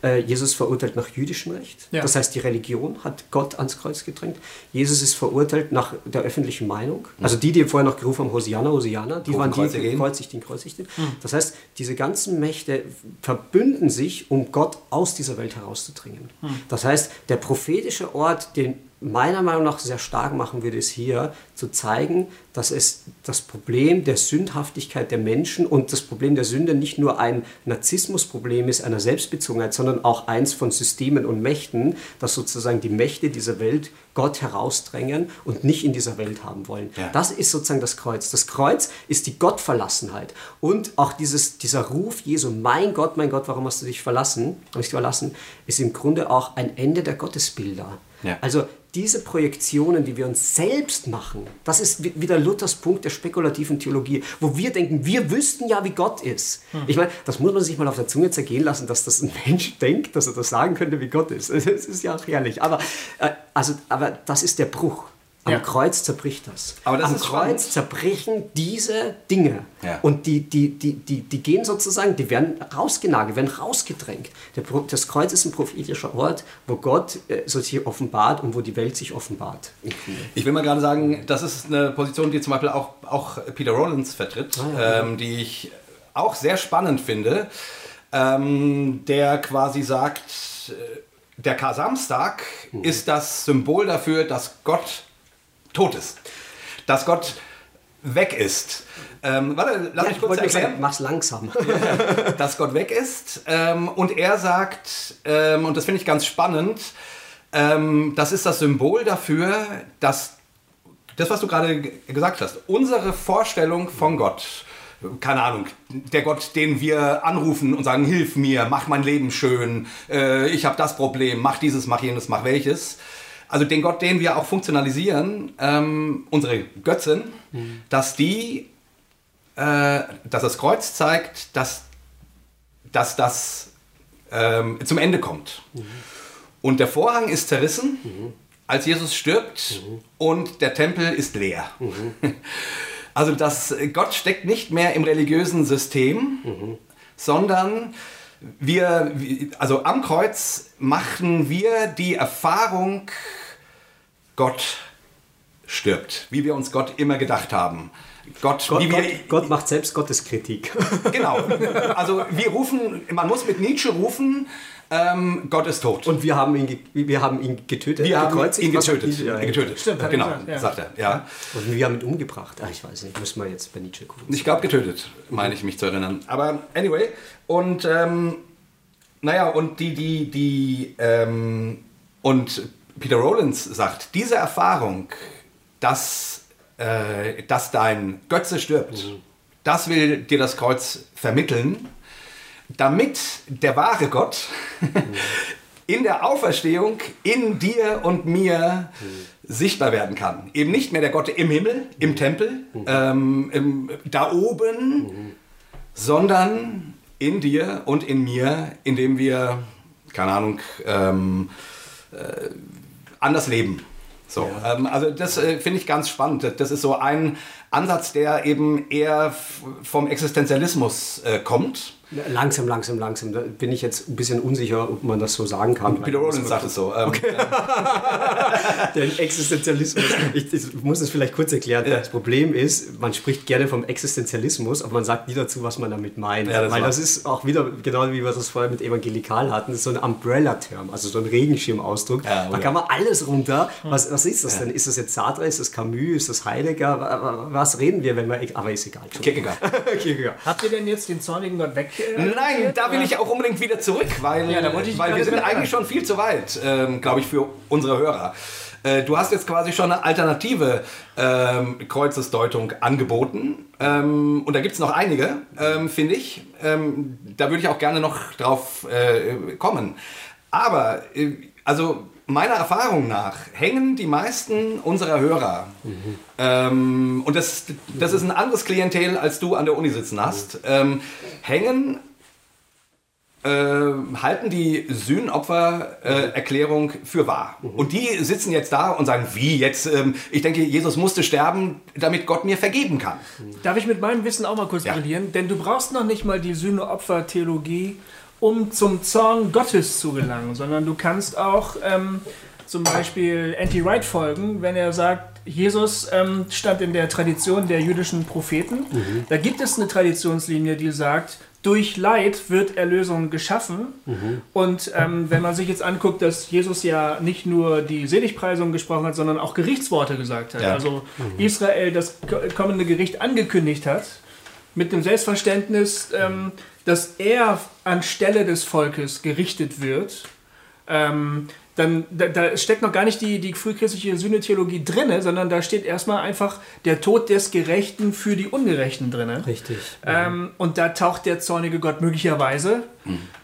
Äh, Jesus verurteilt nach jüdischem Recht. Ja. Das heißt, die Religion hat Gott ans Kreuz gedrängt. Jesus ist verurteilt nach der öffentlichen Meinung. Mhm. Also die, die vorher noch gerufen haben, Hosianna, Hosianna, die waren die, die kreuzigten, kreuzigten. Mhm. Das heißt, diese ganzen Mächte verbünden sich, um Gott aus dieser Welt herauszudringen. Mhm. Das heißt, der prophetische Ort, den meiner Meinung nach sehr stark machen würde, ist hier zu zeigen, dass es das Problem der Sündhaftigkeit der Menschen und das Problem der Sünde nicht nur ein Narzissmusproblem ist, einer Selbstbezogenheit, sondern auch eins von Systemen und Mächten, dass sozusagen die Mächte dieser Welt Gott herausdrängen und nicht in dieser Welt haben wollen. Ja. Das ist sozusagen das Kreuz. Das Kreuz ist die Gottverlassenheit und auch dieses, dieser Ruf Jesu, mein Gott, mein Gott, warum hast du dich verlassen, nicht verlassen, ist im Grunde auch ein Ende der Gottesbilder. Ja. Also diese Projektionen, die wir uns selbst machen, das ist wieder Luthers Punkt der spekulativen Theologie, wo wir denken, wir wüssten ja, wie Gott ist. Hm. Ich meine, das muss man sich mal auf der Zunge zergehen lassen, dass das ein Mensch denkt, dass er das sagen könnte, wie Gott ist. Das ist ja auch herrlich. Aber, äh, also, aber das ist der Bruch. Am ja. Kreuz zerbricht das. das Am Kreuz spannend. zerbrechen diese Dinge. Ja. Und die, die, die, die, die gehen sozusagen, die werden rausgenagelt, werden rausgedrängt. das Kreuz ist ein prophetischer Ort, wo Gott äh, sich offenbart und wo die Welt sich offenbart. Ich will mal gerade sagen, das ist eine Position, die zum Beispiel auch, auch Peter Rollins vertritt, ah, ja, ähm, die ich auch sehr spannend finde, ähm, der quasi sagt, äh, der Kar-Samstag hm. ist das Symbol dafür, dass Gott tot ist. Dass Gott weg ist. Ähm, warte, lass ja, mich kurz erklären. Sagen, mach's langsam. dass Gott weg ist. Ähm, und er sagt, ähm, und das finde ich ganz spannend, ähm, das ist das Symbol dafür, dass das, was du gerade gesagt hast, unsere Vorstellung von Gott, keine Ahnung, der Gott, den wir anrufen und sagen, hilf mir, mach mein Leben schön, äh, ich habe das Problem, mach dieses, mach jenes, mach welches, also den Gott, den wir auch funktionalisieren, ähm, unsere Götzen, mhm. dass die, äh, dass das Kreuz zeigt, dass, dass das ähm, zum Ende kommt. Mhm. Und der Vorhang ist zerrissen, mhm. als Jesus stirbt mhm. und der Tempel ist leer. Mhm. Also das, Gott steckt nicht mehr im religiösen System, mhm. sondern wir, also am Kreuz machen wir die Erfahrung, Gott stirbt, wie wir uns Gott immer gedacht haben. Gott, Gott, wir, Gott, Gott macht selbst Gotteskritik. Genau. Also wir rufen, man muss mit Nietzsche rufen, ähm, Gott ist tot. Und wir haben ihn, wir haben ihn getötet. wir haben gekreuzigt. ihn getötet. Ja, getötet. Stimmt, hat genau, gesagt, ja. sagt er. Ja. Und wir haben ihn umgebracht. Ah, ich weiß nicht, müssen wir jetzt bei Nietzsche gucken. Ich glaube getötet, meine ich mich zu erinnern. Aber anyway, und ähm, naja, und die, die, die, ähm, und Peter Rollins sagt, diese Erfahrung, dass, äh, dass dein Götze stirbt, das will dir das Kreuz vermitteln, damit der wahre Gott in der Auferstehung in dir und mir sichtbar werden kann. Eben nicht mehr der Gott im Himmel, im Tempel, ähm, im, da oben, sondern in dir und in mir, indem wir, keine Ahnung, ähm, äh, anders leben. So, ähm, also das äh, finde ich ganz spannend. Das ist so ein Ansatz, der eben eher vom Existenzialismus äh, kommt. Langsam, langsam, langsam. Da bin ich jetzt ein bisschen unsicher, ob man das so sagen kann. Peter Rollins sagt es so. Ähm, Der Existenzialismus. Ich, ich muss es vielleicht kurz erklären. Das Problem ist, man spricht gerne vom Existenzialismus, aber man sagt nie dazu, was man damit meint. Ja, das Weil war- das ist auch wieder, genau wie wir das vorher mit Evangelikal hatten, das ist so ein Umbrella-Term, also so ein Regenschirmausdruck. Ja, da ja. kann man alles runter. Was, was ist das denn? Ist das jetzt Sartre, ist das Camus, ist das Heidegger? Wa- wa- Was reden wir, wenn wir... Aber ist egal. Kierkegaard. Kierkegaard. Habt ihr denn jetzt den zornigen Gott weg? Äh, Nein, da will ich auch unbedingt wieder zurück, weil, Ja, weil wir sind eigentlich schon viel zu weit, ähm, glaube ich, für unsere Hörer. Äh, du hast jetzt quasi schon eine alternative ähm, Kreuzesdeutung angeboten. Ähm, und da gibt es noch einige, ähm, finde ich. Ähm, da würde ich auch gerne noch drauf äh, kommen. Aber, äh, also meiner Erfahrung nach, hängen die meisten unserer Hörer, ähm, und das, das ist ein anderes Klientel, als du an der Uni sitzen hast, ähm, hängen äh, halten die Sühnopfer-Erklärung für wahr. Und die sitzen jetzt da und sagen, wie jetzt? Ähm, ich denke, Jesus musste sterben, damit Gott mir vergeben kann. Darf ich mit meinem Wissen auch mal kurz Ja. brillieren? Denn du brauchst noch nicht mal die Sühne-Opfer-Theologie, um zum Zorn Gottes zu gelangen, sondern du kannst auch ähm, zum Beispiel Anti-Wright folgen, wenn er sagt, Jesus ähm, stand in der Tradition der jüdischen Propheten. Da gibt es eine Traditionslinie, die sagt, durch Leid wird Erlösung geschaffen. Und ähm, wenn man sich jetzt anguckt, dass Jesus ja nicht nur die Seligpreisung gesprochen hat, sondern auch Gerichtsworte gesagt hat. Ja. Also Israel das ko- kommende Gericht angekündigt hat, mit dem Selbstverständnis, ähm, dass er anstelle des Volkes gerichtet wird, ähm, dann da, da steckt noch gar nicht die, die frühchristliche Sühnetheologie drin, sondern da steht erstmal einfach der Tod des Gerechten für die Ungerechten drin. Richtig. Ähm, und da taucht der zornige Gott möglicherweise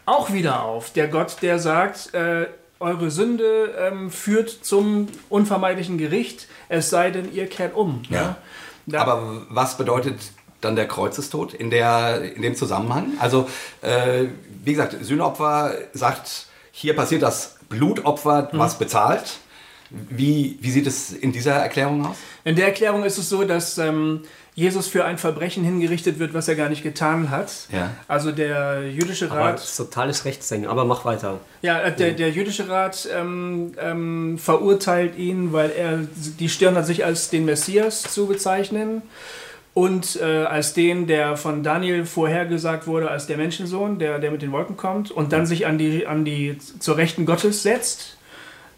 auch wieder auf. Der Gott, der sagt, äh, eure Sünde ähm, führt zum unvermeidlichen Gericht, es sei denn, ihr kehrt um. Ja. Da- Aber was bedeutet dann der Kreuzestod in, der, in dem Zusammenhang? Also, äh, wie gesagt, Sühnopfer sagt, hier passiert das Blutopfer, was bezahlt. Wie, wie sieht es in dieser Erklärung aus? In der Erklärung ist es so, dass ähm, Jesus für ein Verbrechen hingerichtet wird, was er gar nicht getan hat. Ja. Also der jüdische Aber Rat, das ist totales Rechtsdenken. Aber mach weiter. ja, äh, der, der jüdische Rat ähm, ähm, verurteilt ihn, weil er die Stirn hat, sich als den Messias zu bezeichnen und äh, als den, der von Daniel vorhergesagt wurde, als der Menschensohn, der, der mit den Wolken kommt und dann sich an die, an die zur Rechten Gottes setzt.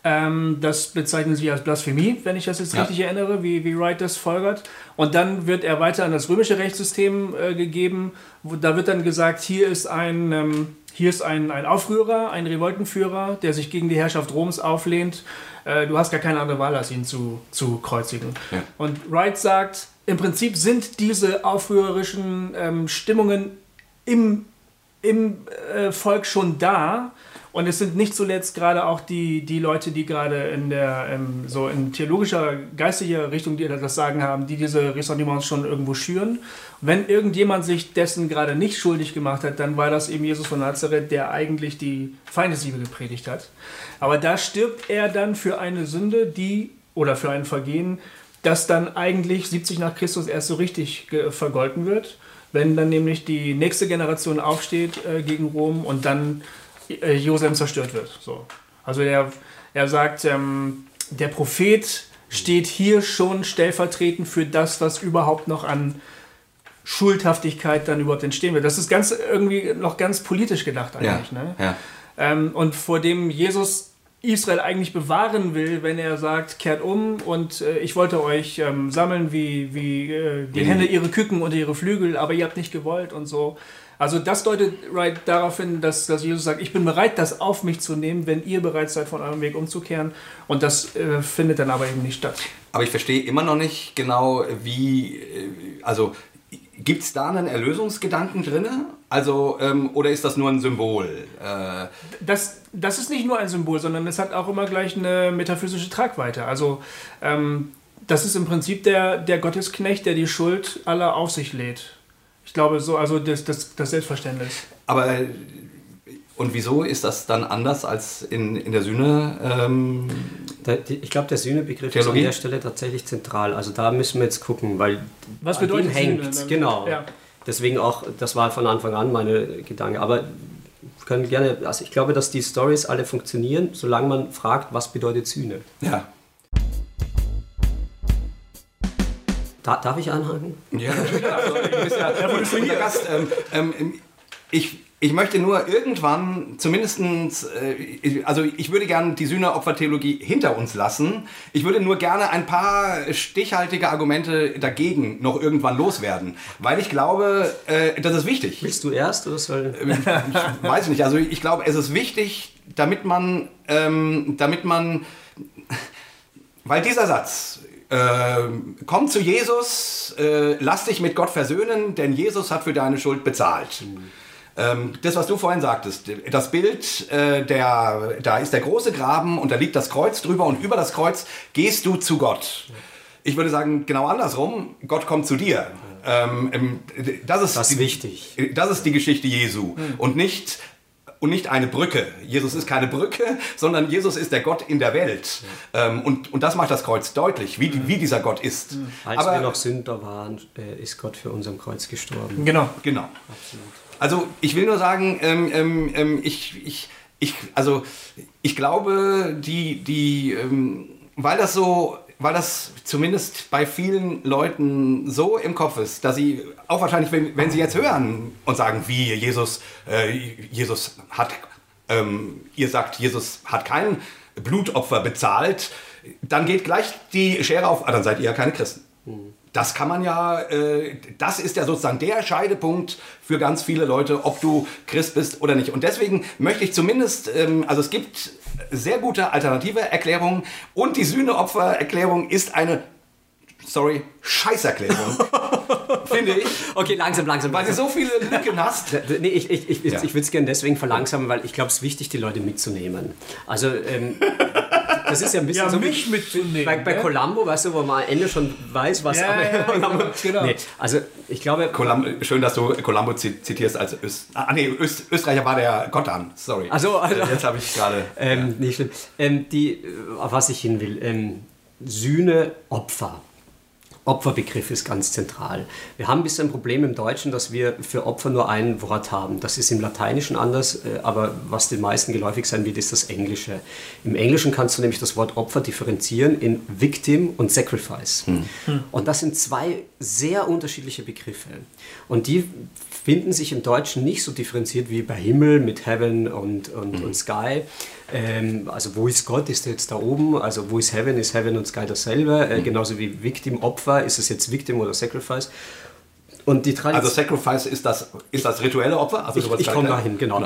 Ähm, das bezeichnen sie als Blasphemie, wenn ich das jetzt Ja. richtig erinnere, wie, wie Wright das folgert. Und dann wird er weiter an das römische Rechtssystem äh, gegeben. Wo, da wird dann gesagt, hier ist ein, ähm, hier ist ein, ein Aufrührer, ein Revoltenführer, der sich gegen die Herrschaft Roms auflehnt. Äh, du hast gar keine andere Wahl, als ihn zu, zu kreuzigen. Ja. Und Wright sagt, im Prinzip sind diese aufrührerischen ähm, Stimmungen im, im äh, Volk schon da. Und es sind nicht zuletzt gerade auch die, die Leute, die gerade in der ähm, so in theologischer, geistiger Richtung, die das Sagen haben, die diese Ressentiments schon irgendwo schüren. Wenn irgendjemand sich dessen gerade nicht schuldig gemacht hat, dann war das eben Jesus von Nazareth, der eigentlich die Feindesliebe gepredigt hat. Aber da stirbt er dann für eine Sünde, die oder für ein Vergehen, das dann eigentlich 70 nach Christus erst so richtig vergolten wird, wenn dann nämlich die nächste Generation aufsteht äh, gegen Rom und dann äh, Jerusalem zerstört wird. So. Also er, er sagt, ähm, der Prophet steht hier schon stellvertretend für das, was überhaupt noch an Schuldhaftigkeit dann überhaupt entstehen wird. Das ist ganz irgendwie noch ganz politisch gedacht eigentlich. Ja, ne? ja. Ähm, und vor dem Jesus Israel eigentlich bewahren will, wenn er sagt, kehrt um und äh, ich wollte euch ähm, sammeln wie, wie äh, die Mhm. Hände ihre Küken unter ihre Flügel, aber ihr habt nicht gewollt und so. Also das deutet right darauf hin, dass, dass Jesus sagt, ich bin bereit, das auf mich zu nehmen, wenn ihr bereit seid, von eurem Weg umzukehren. Und das äh, findet dann aber eben nicht statt. Aber ich verstehe immer noch nicht genau, wie, äh, also gibt es da einen Erlösungsgedanken drin? Also, ähm, oder ist das nur ein Symbol? Äh, Das, das ist nicht nur ein Symbol, sondern es hat auch immer gleich eine metaphysische Tragweite. Also ähm, das ist im Prinzip der, der Gottesknecht, der die Schuld aller auf sich lädt. Ich glaube so, also das, das, das Selbstverständnis. aber, und wieso ist das dann anders als in, in der Sühne? Ähm, ich glaube, der Sühnebegriff ist an der Stelle tatsächlich zentral. Also da müssen wir jetzt gucken, weil Was an bedeutet dem hängt. Sühne? Genau. Ja. Deswegen auch, das war von Anfang an meine Gedanke. Aber wir können gerne, also ich glaube, dass die Stories alle funktionieren, solange man fragt, was bedeutet Sühne. ja. Da, darf ich anhaken? Ja, natürlich. Also, du bist ja Gast. Ähm, ähm, ich, ich möchte nur irgendwann zumindest, äh, also ich würde gerne die Sühneopfertheologie hinter uns lassen. Ich würde nur gerne ein paar stichhaltige Argumente dagegen noch irgendwann loswerden, weil ich glaube, äh, das ist wichtig. Willst du erst oder soll. Ich weiß nicht. Also ich glaube, es ist wichtig, damit man, ähm, damit man, weil dieser Satz, ähm, komm zu Jesus, äh, lass dich mit Gott versöhnen, denn Jesus hat für deine Schuld bezahlt. Ähm, das, was du vorhin sagtest, das Bild, äh, der, da ist der große Graben und da liegt das Kreuz drüber und über das Kreuz gehst du zu Gott. Ich würde sagen, genau andersrum, Gott kommt zu dir. Ähm, ähm, das ist, Das ist die, wichtig. das ist die Geschichte Jesu und nicht und nicht eine Brücke. Jesus ist keine Brücke, sondern Jesus ist der Gott in der Welt. Ähm, und, und das macht das Kreuz deutlich, wie, wie dieser Gott ist. Als wir noch Sünder waren, äh, ist Gott für uns am Kreuz gestorben. Genau. Genau. Also ich will nur sagen, ähm, ähm, ähm, ich, ich, ich, also ich glaube, die, die, ähm, weil das so, weil das zumindest bei vielen Leuten so im Kopf ist, dass sie auch wahrscheinlich, wenn, wenn sie jetzt hören und sagen, wie Jesus, äh, Jesus hat, ähm, ihr sagt, Jesus hat kein Blutopfer bezahlt, dann geht gleich die Schere auf, ah, dann seid ihr ja keine Christen. Das kann man ja, äh, das ist ja sozusagen der Scheidepunkt für ganz viele Leute, ob du Christ bist oder nicht. Und deswegen möchte ich zumindest, ähm, also es gibt sehr gute alternative Erklärungen und die Sühneopfererklärung ist eine, sorry, Scheißerklärung, finde ich, Okay, langsam, langsam. weil sie so viele Lücken hast. Nee, ich, ich, ich, Ja. ich würde es gerne deswegen verlangsamen, weil ich glaube, es ist wichtig, die Leute mitzunehmen. Also, ähm, das ist ja ein bisschen Ja, so mich wie mitzunehmen, bei, bei ne? Columbo, weißt du, wo man am Ende schon weiß, was. Ja, aber, ja, genau, genau. Nee, also, ich glaube, Colum schön, dass du Columbo zi- zitierst als Öst ah, nee, Öst Österreicher war der Gottan, sorry. Ach so, also- Jetzt habe ich gerade... Ähm, nicht schlimm. Ähm, die, auf was ich hin will. Ähm, Sühne, Opfer. Opferbegriff ist ganz zentral. Wir haben ein bisschen ein Problem im Deutschen, dass wir für Opfer nur ein Wort haben. Das ist im Lateinischen anders, äh, aber was den meisten geläufig sein wird, ist das Englische. Im Englischen kannst du nämlich das Wort Opfer differenzieren in Victim und Sacrifice. Und das sind zwei sehr unterschiedliche Begriffe. Und die finden sich im Deutschen nicht so differenziert wie bei Himmel mit Heaven und, und, und Sky. Ähm, also wo ist Gott, ist er jetzt da oben? Also wo ist Heaven, ist Heaven und Sky dasselbe? Äh, genauso wie Victim, Opfer, ist es jetzt Victim oder Sacrifice? Und die Tradition... Also Sacrifice ist das, ist das rituelle Opfer? Also Ich, ich komme dahin, genau.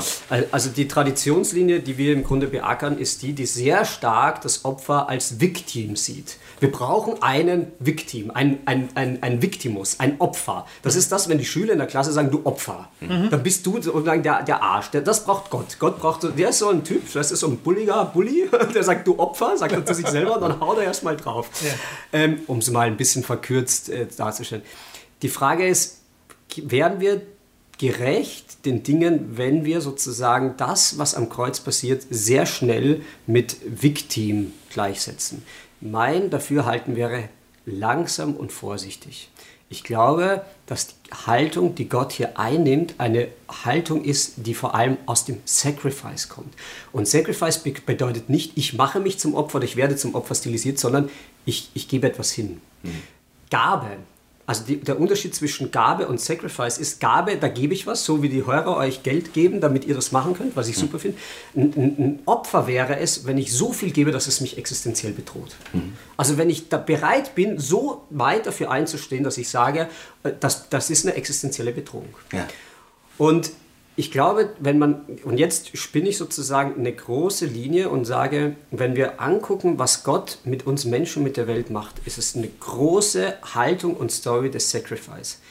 Also die Traditionslinie, die wir im Grunde beackern, ist die, die sehr stark das Opfer als Victim sieht. Wir brauchen einen Victim, ein, ein, ein, ein Victimus, ein Opfer. Das ist das, wenn die Schüler in der Klasse sagen, du Opfer. Dann bist du sozusagen der, der Arsch. Der, das braucht Gott. Gott braucht, so- der ist so ein Typ, das ist so ein bulliger Bully, der sagt, du Opfer, sagt er zu sich selber, und dann haut er erstmal drauf. Ähm, um es mal ein bisschen verkürzt äh, darzustellen. Die Frage ist, werden wir gerecht den Dingen, wenn wir sozusagen das, was am Kreuz passiert, sehr schnell mit Victim gleichsetzen. Mein Dafürhalten wäre langsam und vorsichtig. Ich glaube, dass die Haltung, die Gott hier einnimmt, eine Haltung ist, die vor allem aus dem Sacrifice kommt. Und Sacrifice be- bedeutet nicht, ich mache mich zum Opfer oder ich werde zum Opfer stilisiert, sondern ich, ich gebe etwas hin. Gabe. Also die, der Unterschied zwischen Gabe und Sacrifice ist Gabe, da gebe ich was, so wie die Hörer euch Geld geben, damit ihr das machen könnt, was ich super finde. Ein, ein, Opfer wäre es, wenn ich so viel gebe, dass es mich existenziell bedroht. Also wenn ich da bereit bin, so weit dafür einzustehen, dass ich sage, äh, das, das ist eine existenzielle Bedrohung. Ja. Und ich glaube, wenn man, und jetzt spinne ich sozusagen eine große Linie und sage, wenn wir angucken, was Gott mit uns Menschen, mit der Welt macht, ist es eine große Haltung und Story des Sacrifice.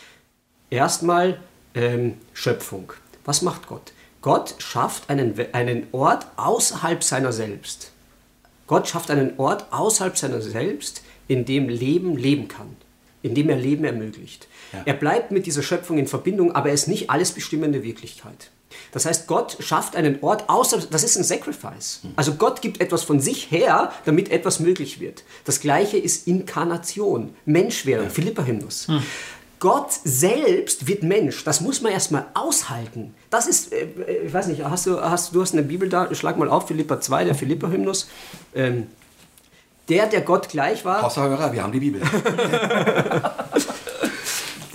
Erstmal ähm, Schöpfung. Was macht Gott? Gott schafft einen, einen Ort außerhalb seiner selbst. Gott schafft einen Ort außerhalb seiner selbst, in dem Leben leben kann, in dem er Leben ermöglicht. Er bleibt mit dieser Schöpfung in Verbindung, aber er ist nicht alles bestimmende Wirklichkeit. Das heißt, Gott schafft einen Ort außer, das ist ein Sacrifice. Also Gott gibt etwas von sich her, damit etwas möglich wird. Das gleiche ist Inkarnation, Menschwerdung, Philippa-Hymnus. Gott selbst wird Mensch. Das muss man erstmal aushalten. Das ist, äh, äh, ich weiß nicht, hast du, hast, du hast eine Bibel da, schlag mal auf, Philippa 2, der Philippa-Hymnus. Ähm, der, der Gott gleich war, Außerhörer, wir haben die Bibel.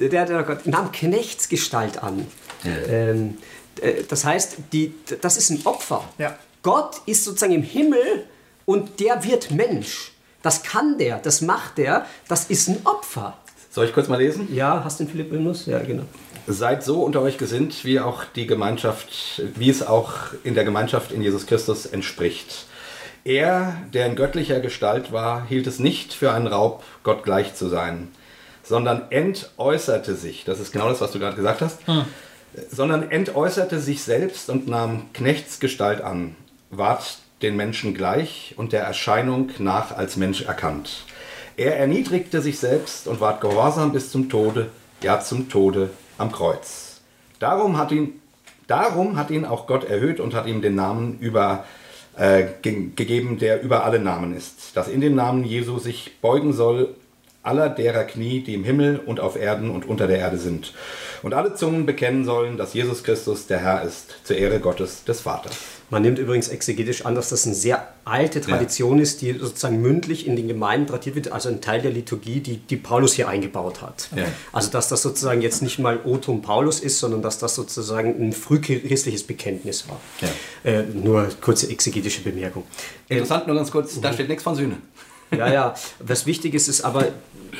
der, der Gott nahm Knechtsgestalt an. Ähm, äh, das heißt, die, das ist ein Opfer. Ja. Gott ist sozusagen im Himmel und der wird Mensch. Das kann der, das macht der, das ist ein Opfer. Soll ich kurz mal lesen? Ja, hast du den Philippa-Hymnus? Ja, genau. Seid so unter euch gesinnt, wie auch die Gemeinschaft, wie es auch in der Gemeinschaft in Jesus Christus entspricht. Er, der in göttlicher Gestalt war, hielt es nicht für einen Raub, Gott gleich zu sein, sondern entäußerte sich, das ist genau das, was du gerade gesagt hast, sondern entäußerte sich selbst und nahm Knechtsgestalt an, ward den Menschen gleich und der Erscheinung nach als Mensch erkannt. Er erniedrigte sich selbst und ward gehorsam bis zum Tode, ja zum Tode am Kreuz. Darum hat ihn, darum hat ihn auch Gott erhöht und hat ihm den Namen über, äh, ge gegeben, der über alle Namen ist, dass in dem Namen Jesu sich beugen soll aller derer Knie, die im Himmel und auf Erden und unter der Erde sind. Und alle Zungen bekennen sollen, dass Jesus Christus der Herr ist, zur Ehre Gottes des Vaters. Man nimmt übrigens exegetisch an, dass das eine sehr alte Tradition ist, die sozusagen mündlich in den Gemeinden tradiert wird, also ein Teil der Liturgie, die, die Paulus hier eingebaut hat. Ja. Also dass das sozusagen jetzt nicht mal Otum Paulus ist, sondern dass das sozusagen ein frühchristliches Bekenntnis war. Ja. Äh, nur kurze exegetische Bemerkung. Interessant, nur ganz kurz, da steht nichts von Sühne. Ja, ja. Was wichtig ist, ist aber,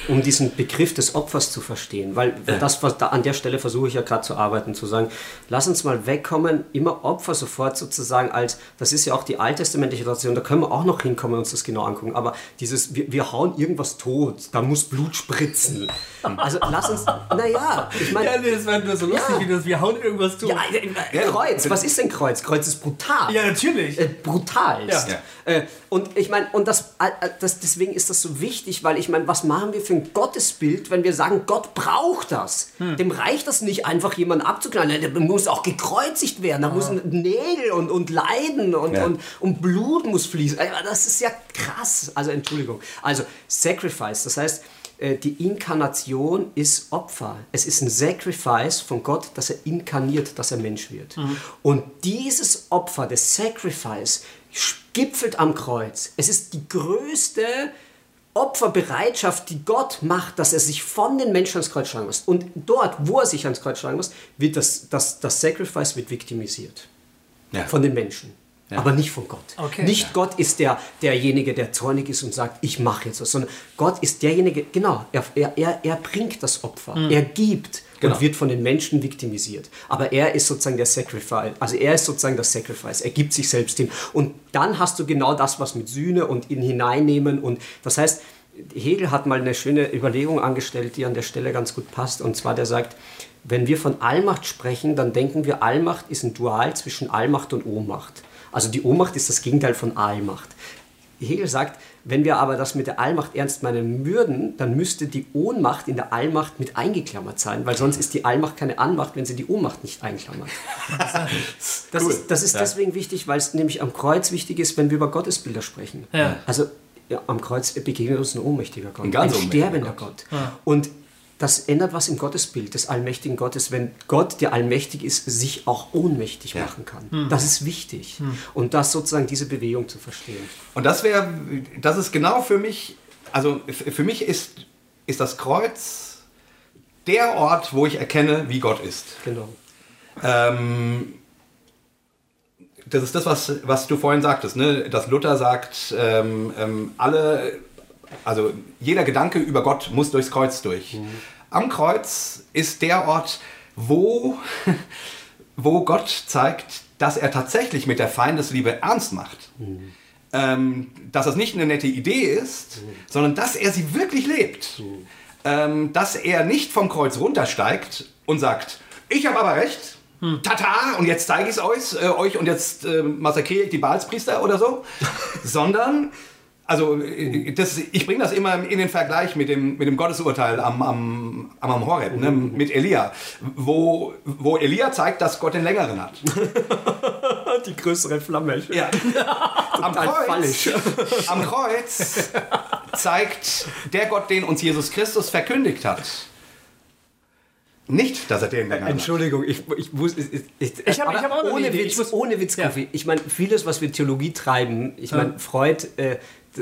um diesen Begriff des Opfers zu verstehen, weil das, was da an der Stelle versuche ich ja gerade zu arbeiten, zu sagen, lass uns mal wegkommen, immer Opfer sofort sozusagen als, das ist ja auch die alttestamentliche Tradition, da können wir auch noch hinkommen und uns das genau angucken, aber dieses, wir, wir hauen irgendwas tot, da muss Blut spritzen. Also lass uns, naja, ich meine, Ja, nee, das war nur so lustig, Ja. wie das, wir hauen irgendwas zu. ja, äh, Kreuz, was ist denn Kreuz? Kreuz ist brutal. Ja, natürlich. Äh, brutalst. Ja. Äh, und ich meine, und das, äh, das, deswegen ist das so wichtig, weil ich meine, was machen wir für ein Gottesbild, wenn wir sagen, Gott braucht das? Dem reicht das nicht, einfach jemanden abzuknallen. Der muss auch gekreuzigt werden. Da müssen Nägel und, und Leiden und, Ja. und, und Blut muss fließen. Das ist ja krass. Also Entschuldigung. Also Sacrifice, das heißt, äh, die Inkarnation ist Opfer. Es ist ein Sacrifice von Gott, dass er inkarniert, dass er Mensch wird. Und dieses Opfer, das Sacrifice, gipfelt am Kreuz. Es ist die größte Opferbereitschaft, die Gott macht, dass er sich von den Menschen ans Kreuz schlagen muss. Und dort, wo er sich ans Kreuz schlagen muss, wird das, das, das Sacrifice wird victimisiert. Ja. Von den Menschen. Aber nicht von Gott. Okay. Nicht Gott ist der, derjenige, der zornig ist und sagt, ich mache jetzt was, sondern Gott ist derjenige, genau, er, er, er, er bringt das Opfer, er gibt Genau. und wird von den Menschen victimisiert. Aber er ist sozusagen der Sacrifice, also er ist sozusagen das Sacrifice, er gibt sich selbst hin. Und dann hast du genau das, was mit Sühne und in hineinnehmen und das heißt, Hegel hat mal eine schöne Überlegung angestellt, die an der Stelle ganz gut passt. Und zwar der sagt, wenn wir von Allmacht sprechen, dann denken wir, Allmacht ist ein Dual zwischen Allmacht und Ohnmacht. Also die Ohnmacht ist das Gegenteil von Allmacht. Hegel sagt, wenn wir aber das mit der Allmacht ernst meinen würden, dann müsste die Ohnmacht in der Allmacht mit eingeklammert sein, weil sonst ist die Allmacht keine Anmacht, wenn sie die Ohnmacht nicht einklammert. Das Cool. ist, das ist Ja. deswegen wichtig, weil es nämlich am Kreuz wichtig ist, wenn wir über Gottesbilder sprechen. Ja. Also ja, am Kreuz begegnet uns ein ohnmächtiger Gott, Ein ein sterbender Gott. Gott. Und das ändert was im Gottesbild des allmächtigen Gottes, wenn Gott, der allmächtig ist, sich auch ohnmächtig Ja. machen kann. Das ist wichtig. Und das sozusagen diese Bewegung zu verstehen. Und das wäre, das ist genau für mich, also für mich ist, ist das Kreuz der Ort, wo ich erkenne, wie Gott ist. Genau. Ähm, das ist das, was, was du vorhin sagtest, ne? dass Luther sagt, ähm, ähm, alle, also jeder Gedanke über Gott muss durchs Kreuz durch. Am Kreuz ist der Ort, wo, wo Gott zeigt, dass er tatsächlich mit der Feindesliebe ernst macht. Ähm, dass das nicht eine nette Idee ist, sondern dass er sie wirklich lebt. Ähm, dass er nicht vom Kreuz runtersteigt und sagt, ich habe aber recht, tata, und jetzt zeige ich es euch, äh, euch und jetzt äh, massakriere ich die Baalspriester oder so, sondern also äh, das, ich bringe das immer in den Vergleich mit dem, mit dem Gottesurteil am, am, am, am Horeb, ne, mit Elia, wo, wo Elia zeigt, dass Gott den längeren hat. Die größere Flamme. Ja. am, Kreuz, am Kreuz zeigt der Gott, den uns Jesus Christus verkündigt hat, nicht, dass er den längeren hat. Entschuldigung, ich, ich muss. Ich, ich, Ich hab- aber ich hab auch ohne. Witz, Ich muss- ohne Witz, Ja. Kofi. Ich meine, vieles, was wir Theologie treiben, ich meine, Freud, äh,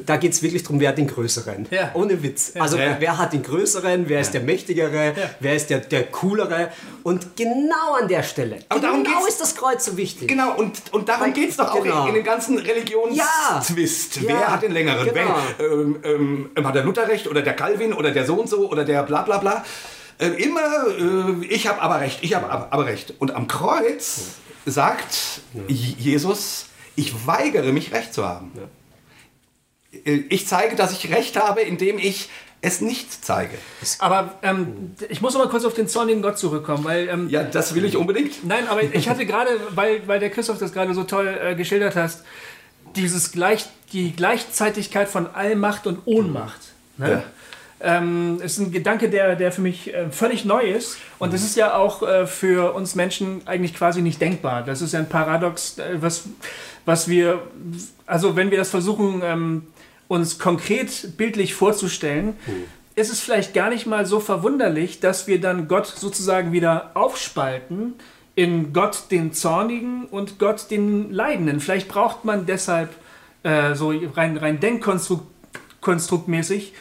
da geht es wirklich darum, wer hat den Größeren. Ja. Ohne Witz. Also, Ja. wer hat den Größeren, wer ist der Mächtigere, wer ist der, der Coolere. Und genau an der Stelle, Aber darum genau geht's- ist das Kreuz so wichtig. Genau, und, und darum geht es doch auch genau. in, in den ganzen Religionszwist. Ja. Wer Ja, hat den längeren? genau. Wer, ähm, ähm, hat der Luther recht oder der Calvin oder der so und so oder der bla bla bla? Äh, immer, äh, ich habe aber recht, ich habe aber, aber recht. Und am Kreuz sagt J- Jesus, ich weigere mich recht zu haben. Äh, Ich zeige, dass ich recht habe, indem ich es nicht zeige. Aber ähm, ich muss noch mal kurz auf den zornigen Gott zurückkommen, weil ähm, Ja, das will ich unbedingt. Nein, aber ich hatte gerade, weil, weil der Christoph das gerade so toll äh, geschildert hast, dieses gleich, die Gleichzeitigkeit von Allmacht und Ohnmacht. Ne? Ja. Ähm, ist ein Gedanke, der, der für mich äh, völlig neu ist. Und das ist ja auch äh, für uns Menschen eigentlich quasi nicht denkbar. Das ist ja ein Paradox, äh, was, was wir, also wenn wir das versuchen, ähm, uns konkret bildlich vorzustellen, ist es vielleicht gar nicht mal so verwunderlich, dass wir dann Gott sozusagen wieder aufspalten in Gott den Zornigen und Gott den Leidenden. Vielleicht braucht man deshalb äh, so rein, rein denkkonstruktmäßig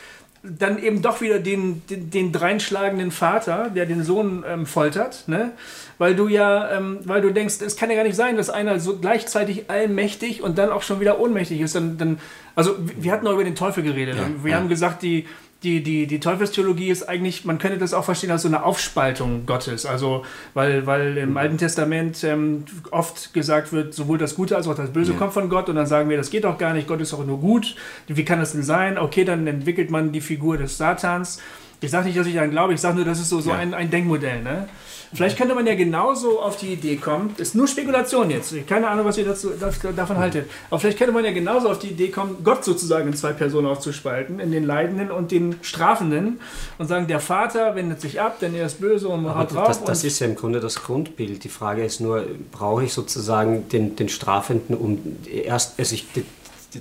dann eben doch wieder den, den, den dreinschlagenden Vater, der den Sohn ähm, foltert, ne? weil du ja, ähm, weil du denkst, es kann ja gar nicht sein, dass einer so gleichzeitig allmächtig und dann auch schon wieder ohnmächtig ist. Dann, dann, also wir hatten auch über den Teufel geredet. Ja, wir ja. haben gesagt, die, die, die, die Teufelstheologie ist eigentlich, man könnte das auch verstehen als so eine Aufspaltung Gottes. Also, weil, weil im Alten Testament ähm, oft gesagt wird, sowohl das Gute als auch das Böse kommt von Gott und dann sagen wir, das geht doch gar nicht, Gott ist doch nur gut. Wie kann das denn sein? Okay, dann entwickelt man die Figur des Satans. Ich sage nicht, dass ich daran glaube, ich sage nur, das ist so, so Ja. ein, ein Denkmodell. Ne? Vielleicht könnte man ja genauso auf die Idee kommen, ist nur Spekulation jetzt, keine Ahnung, was ihr dazu, davon haltet, aber vielleicht könnte man ja genauso auf die Idee kommen, Gott sozusagen in zwei Personen aufzuspalten, in den Leidenden und den Strafenden und sagen, der Vater wendet sich ab, denn er ist böse und haut drauf. Das, das ist ja im Grunde das Grundbild. Die Frage ist nur, brauche ich sozusagen den, den Strafenden, um erst, also ich,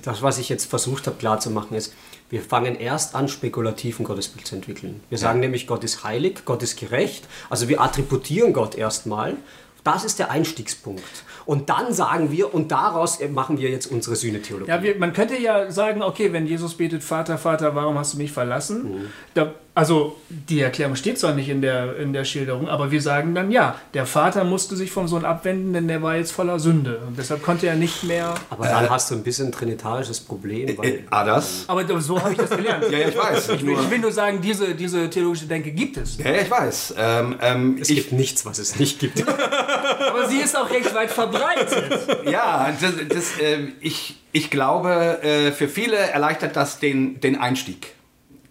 das, was ich jetzt versucht habe klarzumachen, ist, wir fangen erst an, spekulativen Gottesbild zu entwickeln. Wir sagen nämlich, Gott ist heilig, Gott ist gerecht. Also wir attributieren Gott erstmal. Das ist der Einstiegspunkt. Und dann sagen wir, und daraus machen wir jetzt unsere Sühnetheologie. Ja, wir, man könnte ja sagen, okay, wenn Jesus betet, Vater, Vater, warum hast du mich verlassen? Mhm. Da, also die Erklärung steht zwar nicht in der, in der Schilderung, aber wir sagen dann, ja, der Vater musste sich vom Sohn abwenden, denn der war jetzt voller Sünde. Und deshalb konnte er nicht mehr... Aber dann hast du ein bisschen ein trinitarisches Problem. Weil, Äh, ah, das? Aber so habe ich das gelernt. Ja, ja, ich weiß. Ich will, ich will nur sagen, diese, diese theologische Denke gibt es. Ja, ja, ich weiß. Ähm, ähm, es ich, gibt nichts, was es nicht gibt. Aber sie ist auch recht weit verbreitet. Ja, das, das, äh, ich, ich glaube, äh, für viele erleichtert das den, den Einstieg.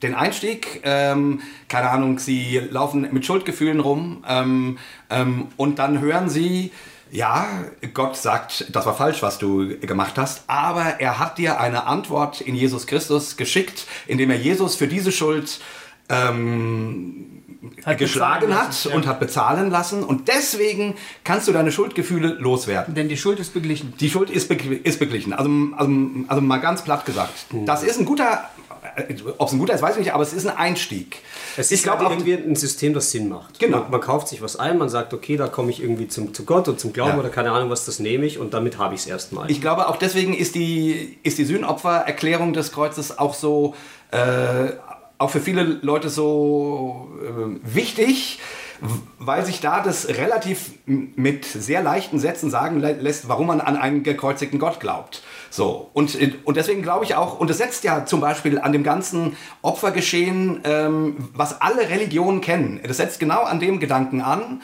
Den Einstieg, ähm, keine Ahnung, sie laufen mit Schuldgefühlen rum ähm, ähm, und dann hören sie, ja, Gott sagt, das war falsch, was du gemacht hast, aber er hat dir eine Antwort in Jesus Christus geschickt, indem er Jesus für diese Schuld ähm, Hat geschlagen hat lassen, ja. und hat bezahlen lassen und deswegen kannst du deine Schuldgefühle loswerden. Denn die Schuld ist beglichen. Die Schuld ist, be ist beglichen. Also, also, also mal ganz platt gesagt. Das ist ein guter, ob es ein guter ist, weiß ich nicht, aber es ist ein Einstieg. Es ist glaube irgendwie ein System, das Sinn macht. Genau. Man, man, kauft sich was ein, man sagt, okay, da komme ich irgendwie zum, zu Gott und zum Glauben ja. oder keine Ahnung was, das nehme ich und damit habe ich es erstmal. Ich glaube, auch deswegen ist die, ist die Sühnopfererklärung des Kreuzes auch so, äh, auch für viele Leute so äh, wichtig, weil sich da das relativ mit sehr leichten Sätzen sagen lässt, warum man an einen gekreuzigten Gott glaubt. So, und, und deswegen glaube ich auch, und es setzt ja zum Beispiel an dem ganzen Opfergeschehen, ähm, was alle Religionen kennen, das setzt genau an dem Gedanken an,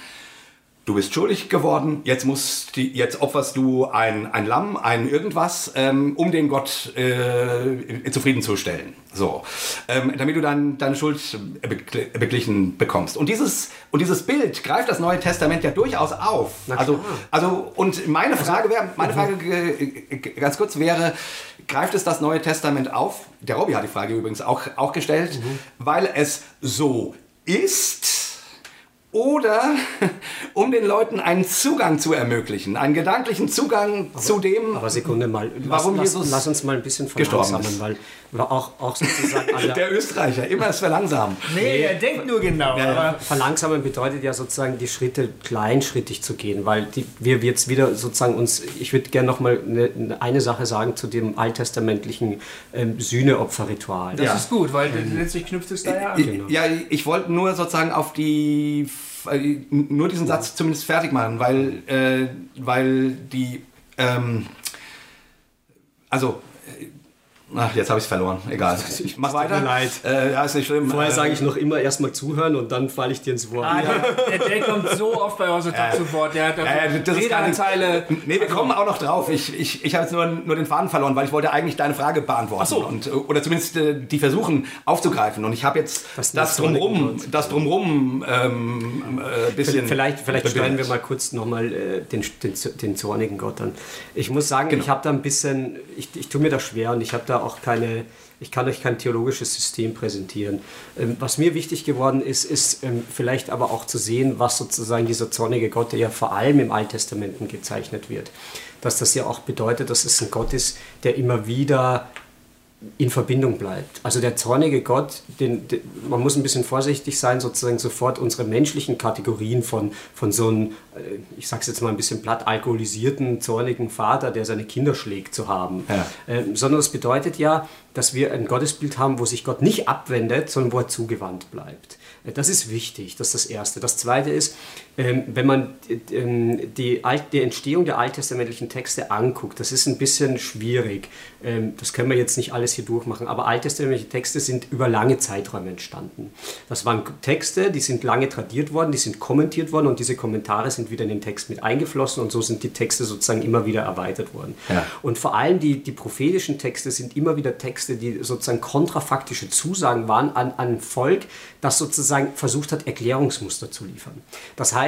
du bist schuldig geworden, jetzt, musst jetzt opferst du ein, ein Lamm, ein irgendwas, ähm, um den Gott äh, zufriedenzustellen. So, ähm, damit du dann deine Schuld beglichen bekommst. Und dieses, und dieses Bild greift das Neue Testament ja durchaus auf. Also, also, und meine Frage wäre, meine Frage äh, ganz kurz wäre, greift es das Neue Testament auf? Der Robby hat die Frage übrigens auch, auch gestellt, mhm. weil es so ist, oder um den Leuten einen Zugang zu ermöglichen, einen gedanklichen Zugang aber, zu dem, aber Sekunde mal, warum lass, Jesus lass uns mal ein bisschen verlangsamen, weil auch, auch sozusagen der, der Österreicher, immer das Verlangsamen. Nee, nee, er denkt nur genau. Ja, verlangsamen bedeutet ja sozusagen die Schritte kleinschrittig zu gehen, weil die, wir jetzt wieder sozusagen uns, ich würde gerne noch mal eine, eine, Sache sagen zu dem alttestamentlichen ähm, Sühneopferritual. Das ja. ist gut, weil ähm, letztlich knüpft es da ja an. Genau. Ja, ich wollte nur sozusagen auf die nur diesen Satz zumindest fertig machen, weil, äh, weil die, ähm, also Ach, jetzt habe ich es verloren. Egal. Ich mach weiter. Mir leid. Äh, ja, ist nicht schlimm. Vorher äh, sage ich noch immer erstmal zuhören und dann falle ich dir ins Wort. Ah, der, der, der, kommt so oft bei uns äh, zu Wort. Der hat äh, das Zeile. Nee, wir kommen auch noch drauf. Ich, ich, ich habe jetzt nur, nur den Faden verloren, weil ich wollte eigentlich deine Frage beantworten. Ach so. Und, oder zumindest äh, die versuchen aufzugreifen. Und ich habe jetzt das, das drumrum, das drumrum ähm, äh, bisschen. Vielleicht, vielleicht stellen wir mal kurz nochmal äh, den, den, den zornigen Gott an. Ich muss sagen, genau. ich habe da ein bisschen, ich, ich tue mir das schwer und ich habe da auch keine, ich kann euch kein theologisches System präsentieren. Ähm, was mir wichtig geworden ist, ist ähm, vielleicht aber auch zu sehen, was sozusagen dieser zornige Gott, der ja vor allem im Alttestamenten gezeichnet wird, dass das ja auch bedeutet, dass es ein Gott ist, der immer wieder in Verbindung bleibt. Also der zornige Gott, den, den, man muss ein bisschen vorsichtig sein, sozusagen sofort unsere menschlichen Kategorien von, von so einem, äh, ich sage es jetzt mal ein bisschen platt, alkoholisierten, zornigen Vater, der seine Kinder schlägt, zu haben. Ja. Ähm, sondern das bedeutet ja, dass wir ein Gottesbild haben, wo sich Gott nicht abwendet, sondern wo er zugewandt bleibt. Das ist wichtig, das ist das Erste. Das Zweite ist, wenn man ähm, die, die Entstehung der alttestamentlichen Texte anguckt, das ist ein bisschen schwierig. Ähm, das können wir jetzt nicht alles hier durchmachen, aber alttestamentliche Texte sind über lange Zeiträume entstanden. Das waren Texte, die sind lange tradiert worden, die sind kommentiert worden und diese Kommentare sind wieder in den Text mit eingeflossen und so sind die Texte sozusagen immer wieder erweitert worden. Ja. Und vor allem die, die prophetischen Texte sind immer wieder Texte, die sozusagen kontrafaktische Zusagen waren an ein Volk, das sozusagen versucht hat, Erklärungsmuster zu liefern. Das heißt,